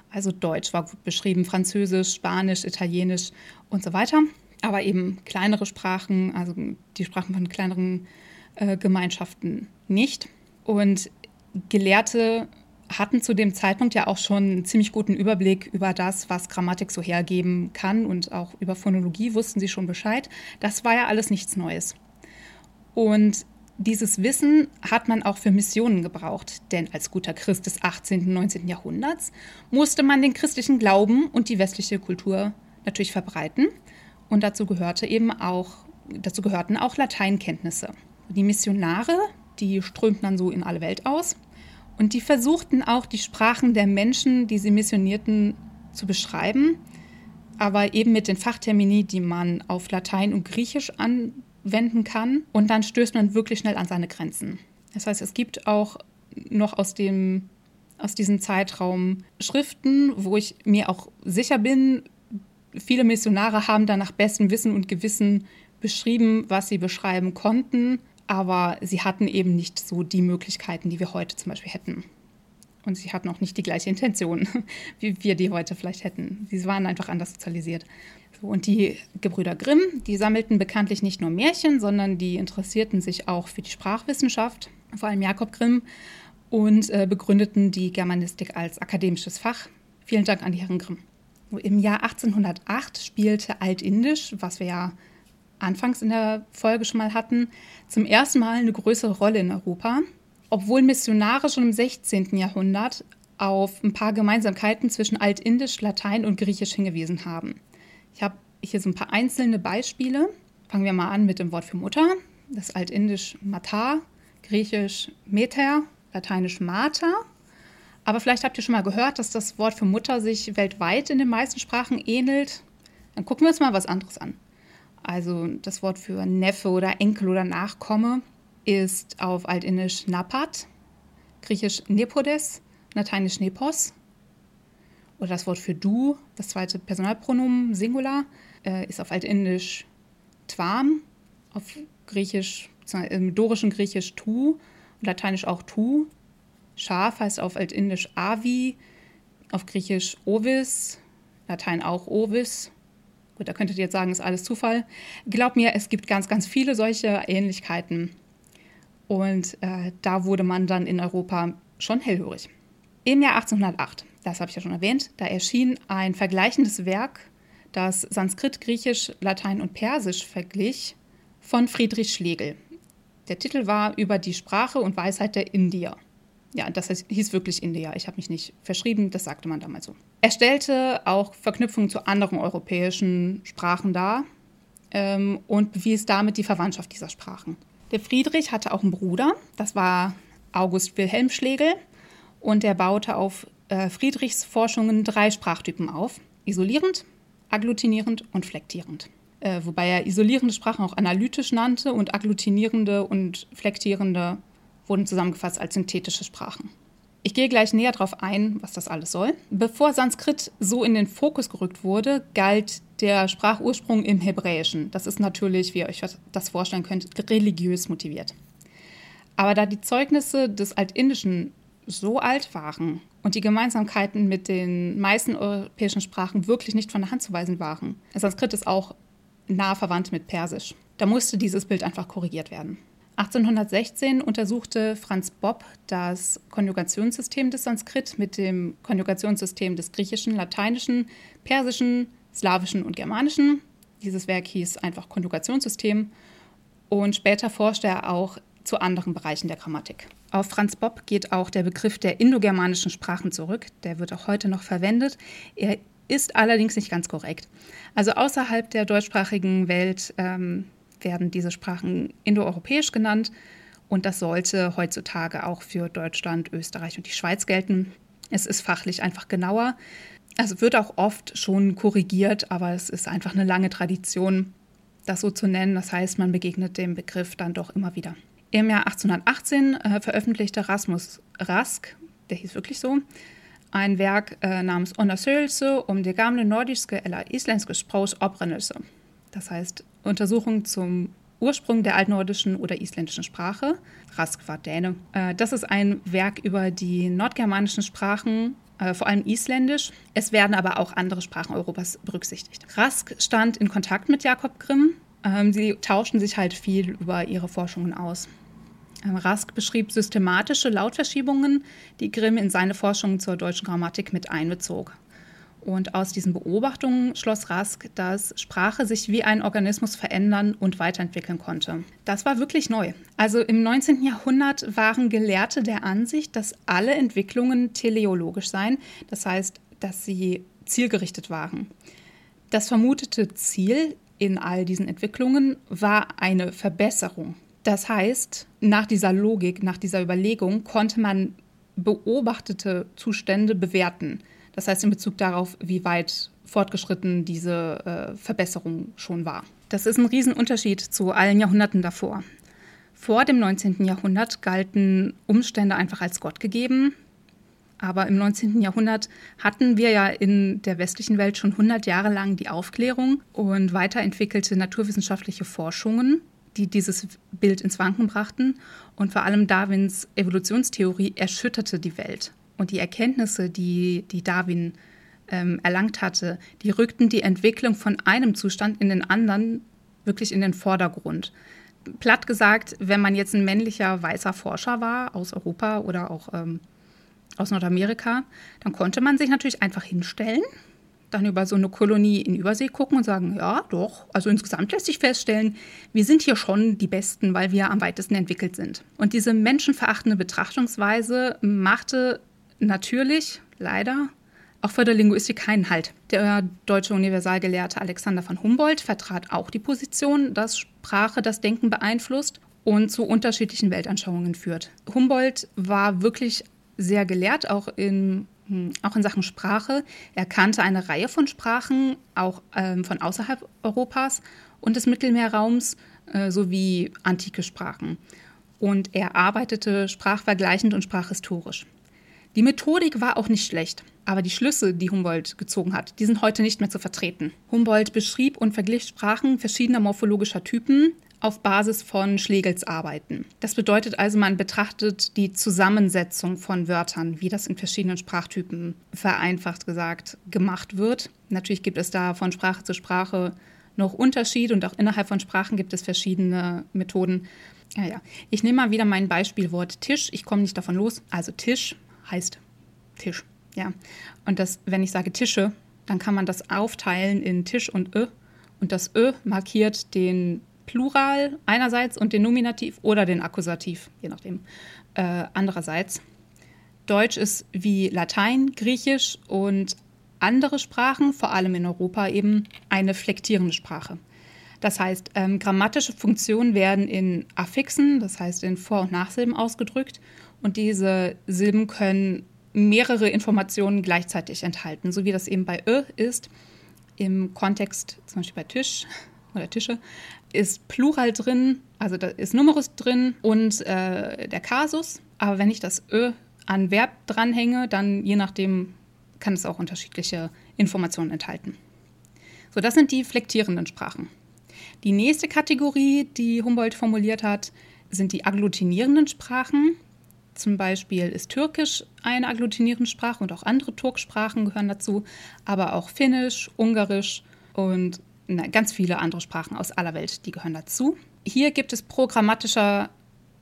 Also Deutsch war gut beschrieben, Französisch, Spanisch, Italienisch und so weiter. Aber eben kleinere Sprachen, also die Sprachen von kleineren äh, Gemeinschaften nicht. Und Gelehrte hatten zu dem Zeitpunkt ja auch schon einen ziemlich guten Überblick über das, was Grammatik so hergeben kann und auch über Phonologie wussten sie schon Bescheid. Das war ja alles nichts Neues. Und dieses Wissen hat man auch für Missionen gebraucht, denn als guter Christ des 18. und 19. Jahrhunderts musste man den christlichen Glauben und die westliche Kultur natürlich verbreiten und dazu gehörte eben auch dazu gehörten auch Lateinkenntnisse. Die Missionare, die strömten dann so in alle Welt aus und die versuchten auch die Sprachen der Menschen, die sie missionierten, zu beschreiben, aber eben mit den Fachtermini, die man auf Latein und Griechisch anwenden kann. Und dann stößt man wirklich schnell an seine Grenzen. Das heißt, es gibt auch noch aus dem aus diesem Zeitraum Schriften, wo ich mir auch sicher bin, viele Missionare haben da nach bestem Wissen und Gewissen beschrieben, was sie beschreiben konnten aber sie hatten eben nicht so die Möglichkeiten, die wir heute zum Beispiel hätten. Und sie hatten auch nicht die gleiche Intention, <laughs> wie wir die heute vielleicht hätten. Sie waren einfach anders sozialisiert. So, und die Gebrüder Grimm, die sammelten bekanntlich nicht nur Märchen, sondern die interessierten sich auch für die Sprachwissenschaft, vor allem Jakob Grimm, und äh, begründeten die Germanistik als akademisches Fach. Vielen Dank an die Herren Grimm. Im Jahr 1808 spielte Altindisch, was wir ja anfangs in der Folge schon mal hatten, zum ersten Mal eine größere Rolle in Europa, obwohl Missionare schon im 16. Jahrhundert auf ein paar Gemeinsamkeiten zwischen Altindisch, Latein und Griechisch hingewiesen haben. Ich habe hier so ein paar einzelne Beispiele. Fangen wir mal an mit dem Wort für Mutter. Das Altindisch Matar, Griechisch Meter, Lateinisch Mater. Aber vielleicht habt ihr schon mal gehört, dass das Wort für Mutter sich weltweit in den meisten Sprachen ähnelt. Dann gucken wir uns mal was anderes an. Also das Wort für Neffe oder Enkel oder Nachkomme ist auf Altindisch Napat, Griechisch Nepodes, Lateinisch Nepos. Oder das Wort für du, das zweite Personalpronomen Singular, äh, ist auf Altindisch Twam, auf Griechisch, im dorischen Griechisch Tu und Lateinisch auch Tu. Schaf heißt auf Altindisch Avi, auf Griechisch Ovis, Latein auch Ovis Gut, da könntet ihr jetzt sagen, ist alles Zufall. Glaub mir, es gibt ganz, ganz viele solche Ähnlichkeiten. Und äh, da wurde man dann in Europa schon hellhörig. Im Jahr 1808, das habe ich ja schon erwähnt, da erschien ein vergleichendes Werk, das Sanskrit, Griechisch, Latein und Persisch verglich, von Friedrich Schlegel. Der Titel war Über die Sprache und Weisheit der Indier. Ja, das hieß wirklich India. Ich habe mich nicht verschrieben, das sagte man damals so. Er stellte auch Verknüpfungen zu anderen europäischen Sprachen dar ähm, und bewies damit die Verwandtschaft dieser Sprachen. Der Friedrich hatte auch einen Bruder, das war August Wilhelm Schlegel, und er baute auf Friedrichs Forschungen drei Sprachtypen auf: isolierend, agglutinierend und flektierend. Äh, wobei er isolierende Sprachen auch analytisch nannte und agglutinierende und flektierende wurden zusammengefasst als synthetische Sprachen. Ich gehe gleich näher darauf ein, was das alles soll. Bevor Sanskrit so in den Fokus gerückt wurde, galt der Sprachursprung im Hebräischen. Das ist natürlich, wie ihr euch das vorstellen könnt, religiös motiviert. Aber da die Zeugnisse des Altindischen so alt waren und die Gemeinsamkeiten mit den meisten europäischen Sprachen wirklich nicht von der Hand zu weisen waren, Sanskrit ist auch nah verwandt mit Persisch. Da musste dieses Bild einfach korrigiert werden. 1816 untersuchte Franz Bopp das Konjugationssystem des Sanskrit mit dem Konjugationssystem des Griechischen, Lateinischen, Persischen, Slawischen und Germanischen. Dieses Werk hieß einfach Konjugationssystem und später forschte er auch zu anderen Bereichen der Grammatik. Auf Franz Bopp geht auch der Begriff der indogermanischen Sprachen zurück. Der wird auch heute noch verwendet. Er ist allerdings nicht ganz korrekt. Also außerhalb der deutschsprachigen Welt ähm, werden diese Sprachen indoeuropäisch genannt und das sollte heutzutage auch für Deutschland, Österreich und die Schweiz gelten. Es ist fachlich einfach genauer. Also wird auch oft schon korrigiert, aber es ist einfach eine lange Tradition, das so zu nennen. Das heißt, man begegnet dem Begriff dann doch immer wieder. Im Jahr 1818 äh, veröffentlichte Rasmus Rask, der hieß wirklich so, ein Werk äh, namens Undersøgelse um det gamle nordiske eller islandske sprogs oprindelse. Das heißt, Untersuchung zum Ursprung der altnordischen oder isländischen Sprache. Rask war Däne. Äh, das ist ein Werk über die nordgermanischen Sprachen, äh, vor allem Isländisch. Es werden aber auch andere Sprachen Europas berücksichtigt. Rask stand in Kontakt mit Jakob Grimm. Ähm, sie tauschten sich halt viel über ihre Forschungen aus. Rask beschrieb systematische Lautverschiebungen, die Grimm in seine Forschungen zur deutschen Grammatik mit einbezog. Und aus diesen Beobachtungen schloss Rask, dass Sprache sich wie ein Organismus verändern und weiterentwickeln konnte. Das war wirklich neu. Also im 19. Jahrhundert waren Gelehrte der Ansicht, dass alle Entwicklungen teleologisch seien, das heißt, dass sie zielgerichtet waren. Das vermutete Ziel in all diesen Entwicklungen war eine Verbesserung. Das heißt, nach dieser Logik, nach dieser Überlegung konnte man beobachtete Zustände bewerten. Das heißt in Bezug darauf, wie weit fortgeschritten diese äh, Verbesserung schon war. Das ist ein Riesenunterschied zu allen Jahrhunderten davor. Vor dem 19. Jahrhundert galten Umstände einfach als Gott gegeben. Aber im 19. Jahrhundert hatten wir ja in der westlichen Welt schon 100 Jahre lang die Aufklärung und weiterentwickelte naturwissenschaftliche Forschungen, die dieses Bild ins Wanken brachten. Und vor allem Darwins Evolutionstheorie erschütterte die Welt. Und die Erkenntnisse, die, die Darwin ähm, erlangt hatte, die rückten die Entwicklung von einem Zustand in den anderen wirklich in den Vordergrund. Platt gesagt, wenn man jetzt ein männlicher weißer Forscher war aus Europa oder auch ähm, aus Nordamerika, dann konnte man sich natürlich einfach hinstellen, dann über so eine Kolonie in Übersee gucken und sagen, ja, doch, also insgesamt lässt sich feststellen, wir sind hier schon die Besten, weil wir am weitesten entwickelt sind. Und diese menschenverachtende Betrachtungsweise machte natürlich, leider, auch für die Linguistik keinen Halt. Der deutsche Universalgelehrte Alexander von Humboldt vertrat auch die Position, dass Sprache das Denken beeinflusst und zu unterschiedlichen Weltanschauungen führt. Humboldt war wirklich sehr gelehrt, auch in, hm, auch in Sachen Sprache. Er kannte eine Reihe von Sprachen, auch ähm, von außerhalb Europas und des Mittelmeerraums, äh, sowie antike Sprachen. Und er arbeitete sprachvergleichend und sprachhistorisch. Die Methodik war auch nicht schlecht, aber die Schlüsse, die Humboldt gezogen hat, die sind heute nicht mehr zu vertreten. Humboldt beschrieb und verglich Sprachen verschiedener morphologischer Typen auf Basis von Schlegels Arbeiten. Das bedeutet also, man betrachtet die Zusammensetzung von Wörtern, wie das in verschiedenen Sprachtypen vereinfacht gesagt gemacht wird. Natürlich gibt es da von Sprache zu Sprache noch Unterschied und auch innerhalb von Sprachen gibt es verschiedene Methoden. Ja, ja. Ich nehme mal wieder mein Beispielwort Tisch. Ich komme nicht davon los. Also Tisch heißt Tisch. Ja. Und das, wenn ich sage Tische, dann kann man das aufteilen in Tisch und Ö. Und das Ö markiert den Plural einerseits und den Nominativ oder den Akkusativ, je nachdem, äh, andererseits. Deutsch ist wie Latein, Griechisch und andere Sprachen, vor allem in Europa eben, eine flektierende Sprache. Das heißt, ähm, grammatische Funktionen werden in Affixen, das heißt in Vor- und Nachsilben ausgedrückt und diese Silben können mehrere Informationen gleichzeitig enthalten, so wie das eben bei Ö ist. Im Kontext, zum Beispiel bei Tisch oder Tische, ist Plural drin, also da ist Numerus drin und äh, der Kasus. Aber wenn ich das Ö an Verb dranhänge, dann je nachdem kann es auch unterschiedliche Informationen enthalten. So, das sind die flektierenden Sprachen. Die nächste Kategorie, die Humboldt formuliert hat, sind die agglutinierenden Sprachen. Zum Beispiel ist Türkisch eine agglutinierende Sprache und auch andere Turksprachen gehören dazu, aber auch Finnisch, Ungarisch und na, ganz viele andere Sprachen aus aller Welt, die gehören dazu. Hier gibt es pro grammatischer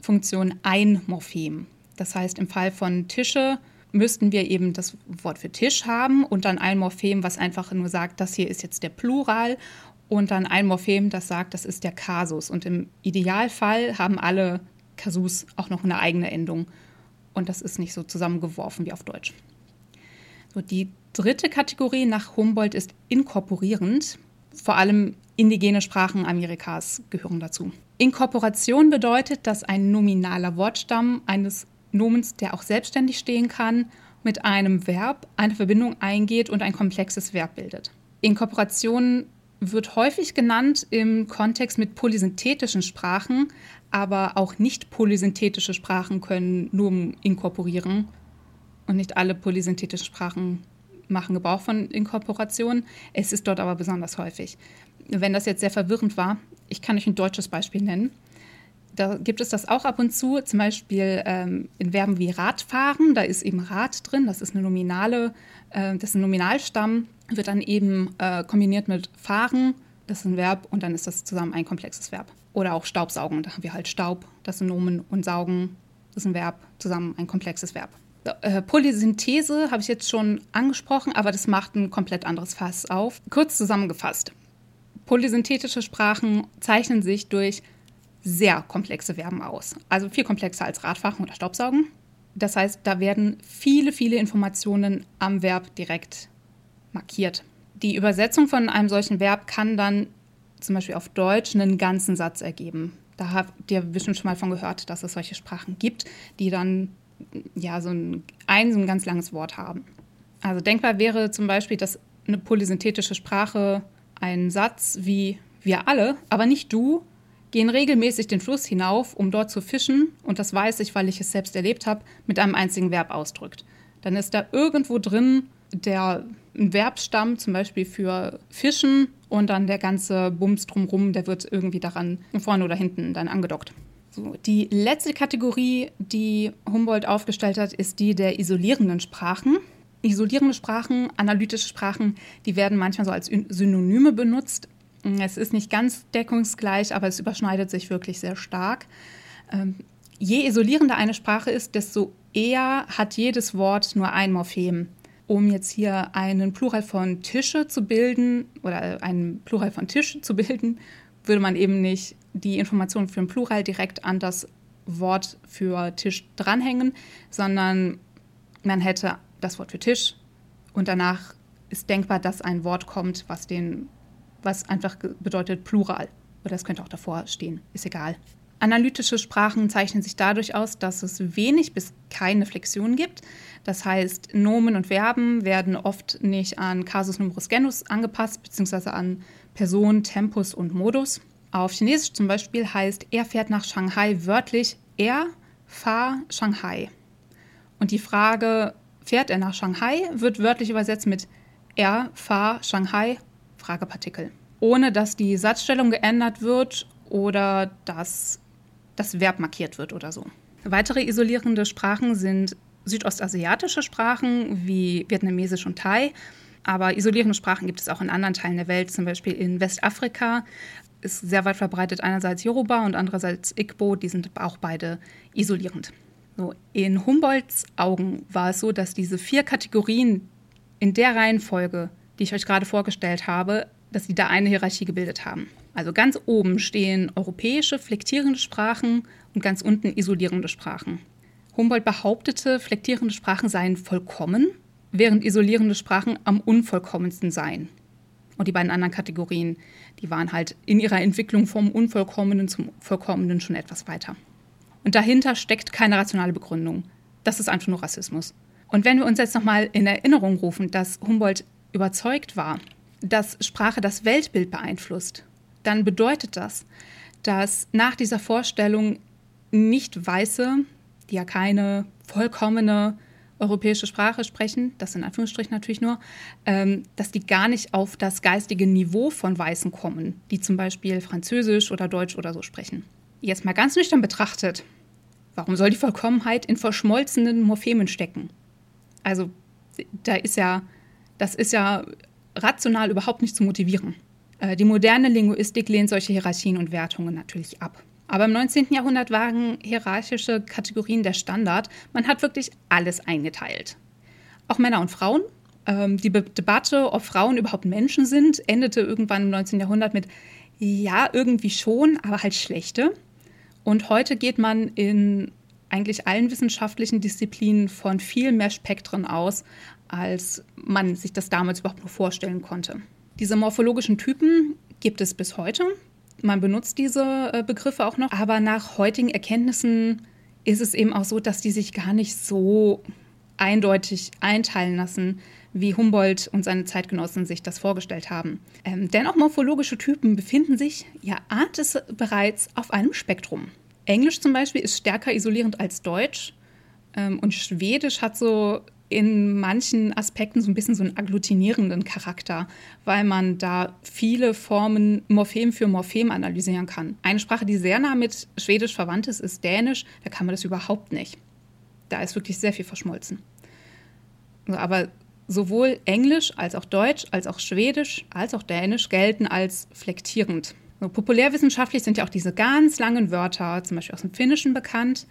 Funktion ein Morphem. Das heißt, im Fall von Tische müssten wir eben das Wort für Tisch haben und dann ein Morphem, was einfach nur sagt, das hier ist jetzt der Plural und dann ein Morphem, das sagt, das ist der Kasus. Und im Idealfall haben alle Kasus auch noch eine eigene Endung. Und das ist nicht so zusammengeworfen wie auf Deutsch. So, die dritte Kategorie nach Humboldt ist inkorporierend. Vor allem indigene Sprachen Amerikas gehören dazu. Inkorporation bedeutet, dass ein nominaler Wortstamm eines Nomens, der auch selbstständig stehen kann, mit einem Verb eine Verbindung eingeht und ein komplexes Verb bildet. Inkorporation wird häufig genannt im Kontext mit polysinthetischen Sprachen, aber auch nicht polysynthetische Sprachen können Nomen inkorporieren. Und nicht alle polysynthetischen Sprachen machen Gebrauch von Inkorporation. Es ist dort aber besonders häufig. Wenn das jetzt sehr verwirrend war, ich kann euch ein deutsches Beispiel nennen. Da gibt es das auch ab und zu, zum Beispiel ähm, in Verben wie Radfahren, da ist eben Rad drin, das ist eine nominale, äh, das ist ein Nominalstamm, wird dann eben äh, kombiniert mit fahren, das ist ein Verb und dann ist das zusammen ein komplexes Verb. Oder auch Staubsaugen, da haben wir halt Staub, das ist ein Nomen, und Saugen ist ein Verb, zusammen ein komplexes Verb. Äh, Polysynthese habe ich jetzt schon angesprochen, aber das macht ein komplett anderes Fass auf. Kurz zusammengefasst. Polysynthetische Sprachen zeichnen sich durch sehr komplexe Verben aus. Also viel komplexer als Radfahren oder Staubsaugen. Das heißt, da werden viele, viele Informationen am Verb direkt markiert. Die Übersetzung von einem solchen Verb kann dann zum Beispiel auf Deutsch einen ganzen Satz ergeben. Da habt ihr bestimmt schon mal von gehört, dass es solche Sprachen gibt, die dann ja so ein, ein, so ein ganz langes Wort haben. Also denkbar wäre zum Beispiel, dass eine polysynthetische Sprache ein Satz wie wir alle, aber nicht du, gehen regelmäßig den Fluss hinauf, um dort zu fischen, und das weiß ich, weil ich es selbst erlebt habe, mit einem einzigen Verb ausdrückt. Dann ist da irgendwo drin der Verbstamm, zum Beispiel für Fischen, und dann der ganze Bums drumrum, der wird irgendwie daran vorne oder hinten dann angedockt. So, die letzte Kategorie, die Humboldt aufgestellt hat, ist die der isolierenden Sprachen. Isolierende Sprachen, analytische Sprachen, die werden manchmal so als Synonyme benutzt. Es ist nicht ganz deckungsgleich, aber es überschneidet sich wirklich sehr stark. Ähm, je isolierender eine Sprache ist, desto eher hat jedes Wort nur ein Morphem. Um jetzt hier einen Plural von Tische zu bilden oder einen Plural von Tisch zu <laughs> bilden, würde man eben nicht die Information für ein Plural direkt an das Wort für Tisch dranhängen, sondern man hätte das Wort für Tisch und danach ist denkbar, dass ein Wort kommt, was den was einfach bedeutet Plural. Oder es könnte auch davor stehen, ist egal. Analytische Sprachen zeichnen sich dadurch aus, dass es wenig bis keine Flexion gibt. Das heißt, Nomen und Verben werden oft nicht an Casus Numerus Genus angepasst, beziehungsweise an Person, Tempus und Modus. Auf Chinesisch zum Beispiel heißt er fährt nach Shanghai wörtlich er fahr Shanghai. Und die Frage, fährt er nach Shanghai, wird wörtlich übersetzt mit er fahr Shanghai Fragepartikel, ohne dass die Satzstellung geändert wird oder dass das Verb markiert wird oder so. Weitere isolierende Sprachen sind südostasiatische Sprachen wie Vietnamesisch und Thai. Aber isolierende Sprachen gibt es auch in anderen Teilen der Welt, zum Beispiel in Westafrika ist sehr weit verbreitet einerseits Yoruba und andererseits Igbo, die sind auch beide isolierend. So, in Humboldts Augen war es so, dass diese vier Kategorien in der Reihenfolge die ich euch gerade vorgestellt habe, dass sie da eine Hierarchie gebildet haben. Also ganz oben stehen europäische flektierende Sprachen und ganz unten isolierende Sprachen. Humboldt behauptete, flektierende Sprachen seien vollkommen, während isolierende Sprachen am unvollkommensten seien. Und die beiden anderen Kategorien, die waren halt in ihrer Entwicklung vom Unvollkommenen zum Vollkommenen schon etwas weiter. Und dahinter steckt keine rationale Begründung. Das ist einfach nur Rassismus. Und wenn wir uns jetzt nochmal in Erinnerung rufen, dass Humboldt überzeugt war, dass Sprache das Weltbild beeinflusst, dann bedeutet das, dass nach dieser Vorstellung nicht Weiße, die ja keine vollkommene europäische Sprache sprechen, das in Anführungsstrichen natürlich nur, ähm, dass die gar nicht auf das geistige Niveau von Weißen kommen, die zum Beispiel Französisch oder Deutsch oder so sprechen. Jetzt mal ganz nüchtern betrachtet, warum soll die Vollkommenheit in verschmolzenen Morphemen stecken? Also da ist ja das ist ja rational überhaupt nicht zu motivieren. Äh, die moderne Linguistik lehnt solche Hierarchien und Wertungen natürlich ab. Aber im 19. Jahrhundert waren hierarchische Kategorien der Standard. Man hat wirklich alles eingeteilt. Auch Männer und Frauen. Ähm, die Debatte, ob Frauen überhaupt Menschen sind, endete irgendwann im 19. Jahrhundert mit ja, irgendwie schon, aber halt schlechte. Und heute geht man in eigentlich allen wissenschaftlichen Disziplinen von viel mehr Spektren aus, als man sich das damals überhaupt nur vorstellen konnte. Diese morphologischen Typen gibt es bis heute. Man benutzt diese äh, Begriffe auch noch, aber nach heutigen Erkenntnissen ist es eben auch so, dass die sich gar nicht so eindeutig einteilen lassen, wie Humboldt und seine Zeitgenossen sich das vorgestellt haben. Ähm, denn morphologische Typen befinden sich, ja, ahnt es bereits, auf einem Spektrum. Englisch zum Beispiel ist stärker isolierend als Deutsch ähm, und Schwedisch hat so in manchen Aspekten so ein bisschen so einen agglutinierenden Charakter, weil man da viele Formen Morphem für Morphem analysieren kann. Eine Sprache, die sehr nah mit Schwedisch verwandt ist, ist Dänisch. Da kann man das überhaupt nicht. Da ist wirklich sehr viel verschmolzen. Aber sowohl Englisch als auch Deutsch, als auch Schwedisch, als auch Dänisch gelten als flektierend. So, populärwissenschaftlich sind ja auch diese ganz langen Wörter, zum Beispiel aus dem Finnischen bekannt,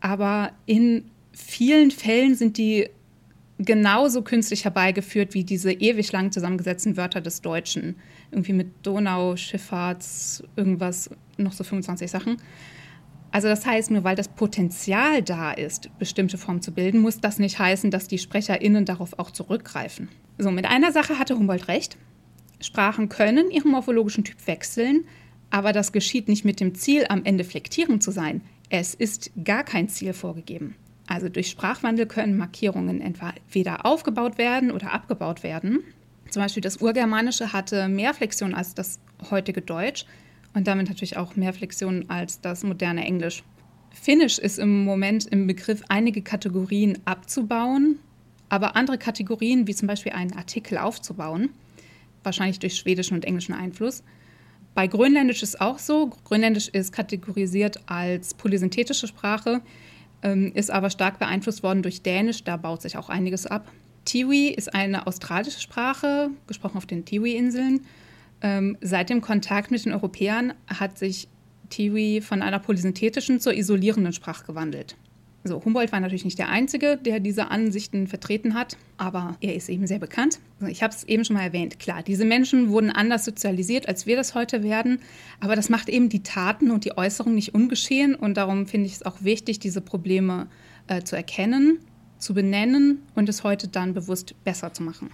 aber in vielen Fällen sind die genauso künstlich herbeigeführt wie diese ewig lang zusammengesetzten Wörter des Deutschen. Irgendwie mit Donau, Schifffahrts, irgendwas, noch so 25 Sachen. Also das heißt, nur weil das Potenzial da ist, bestimmte Formen zu bilden, muss das nicht heißen, dass die SprecherInnen darauf auch zurückgreifen. So, mit einer Sache hatte Humboldt recht. Sprachen können ihren morphologischen Typ wechseln, aber das geschieht nicht mit dem Ziel, am Ende flektierend zu sein. Es ist gar kein Ziel vorgegeben. Also durch Sprachwandel können Markierungen entweder aufgebaut werden oder abgebaut werden. Zum Beispiel das Urgermanische hatte mehr Flexion als das heutige Deutsch und damit natürlich auch mehr Flexion als das moderne Englisch. Finnisch ist im Moment im Begriff, einige Kategorien abzubauen, aber andere Kategorien, wie zum Beispiel einen Artikel aufzubauen, wahrscheinlich durch schwedischen und englischen Einfluss. Bei Grönländisch ist auch so. Grönländisch ist kategorisiert als polysynthetische Sprache ist aber stark beeinflusst worden durch Dänisch, da baut sich auch einiges ab. Tiwi ist eine australische Sprache, gesprochen auf den Tiwi-Inseln. Ähm, seit dem Kontakt mit den Europäern hat sich Tiwi von einer polysynthetischen zur isolierenden Sprache gewandelt. So, Humboldt war natürlich nicht der Einzige, der diese Ansichten vertreten hat, aber er ist eben sehr bekannt. Also ich habe es eben schon mal erwähnt. Klar, diese Menschen wurden anders sozialisiert, als wir das heute werden, aber das macht eben die Taten und die Äußerungen nicht ungeschehen und darum finde ich es auch wichtig, diese Probleme äh, zu erkennen, zu benennen und es heute dann bewusst besser zu machen.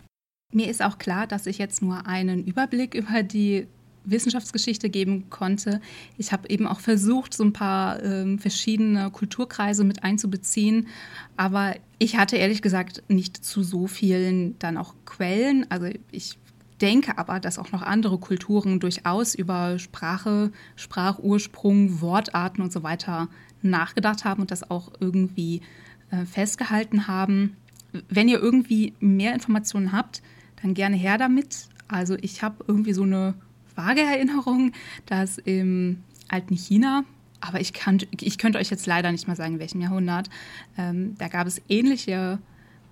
Mir ist auch klar, dass ich jetzt nur einen Überblick über die Wissenschaftsgeschichte geben konnte. Ich habe eben auch versucht, so ein paar ähm, verschiedene Kulturkreise mit einzubeziehen, aber ich hatte ehrlich gesagt nicht zu so vielen dann auch Quellen. Also ich denke aber, dass auch noch andere Kulturen durchaus über Sprache, Sprachursprung, Wortarten und so weiter nachgedacht haben und das auch irgendwie äh, festgehalten haben. Wenn ihr irgendwie mehr Informationen habt, dann gerne her damit. Also ich habe irgendwie so eine vage Erinnerung, dass im alten China, aber ich, kann, ich könnte euch jetzt leider nicht mal sagen, in welchem Jahrhundert, ähm, da gab es ähnliche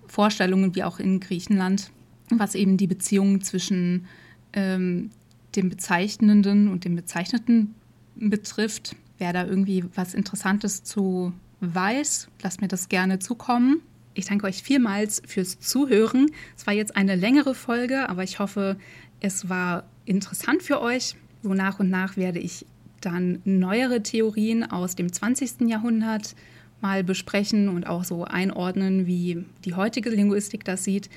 Vorstellungen wie auch in Griechenland, was eben die Beziehungen zwischen ähm, dem Bezeichnenden und dem Bezeichneten betrifft. Wer da irgendwie was Interessantes zu weiß, lasst mir das gerne zukommen. Ich danke euch vielmals fürs Zuhören. Es war jetzt eine längere Folge, aber ich hoffe, es war interessant für euch. So nach und nach werde ich dann neuere Theorien aus dem 20. Jahrhundert mal besprechen und auch so einordnen, wie die heutige Linguistik das sieht.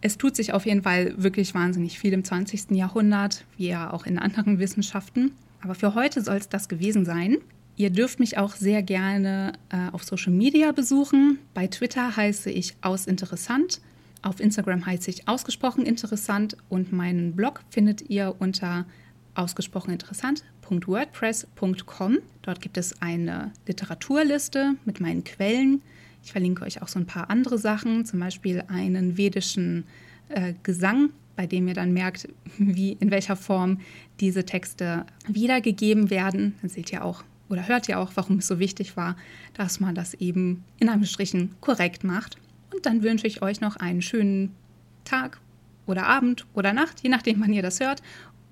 Es tut sich auf jeden Fall wirklich wahnsinnig viel im 20. Jahrhundert, wie ja auch in anderen Wissenschaften. Aber für heute soll es das gewesen sein. Ihr dürft mich auch sehr gerne äh, auf Social Media besuchen. Bei Twitter heiße ich ausinteressant. Auf Instagram heiße ich ausgesprochen interessant und meinen Blog findet ihr unter ausgesprocheninteressant.wordpress.com. Dort gibt es eine Literaturliste mit meinen Quellen. Ich verlinke euch auch so ein paar andere Sachen, zum Beispiel einen vedischen äh, Gesang, bei dem ihr dann merkt, <laughs> wie in welcher Form diese Texte wiedergegeben werden. Dann seht ihr auch oder hört ihr auch, warum es so wichtig war, dass man das eben in einem Strichen korrekt macht. Und dann wünsche ich euch noch einen schönen Tag oder Abend oder Nacht, je nachdem, wann ihr das hört.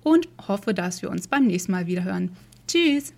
Und hoffe, dass wir uns beim nächsten Mal wieder hören. Tschüss!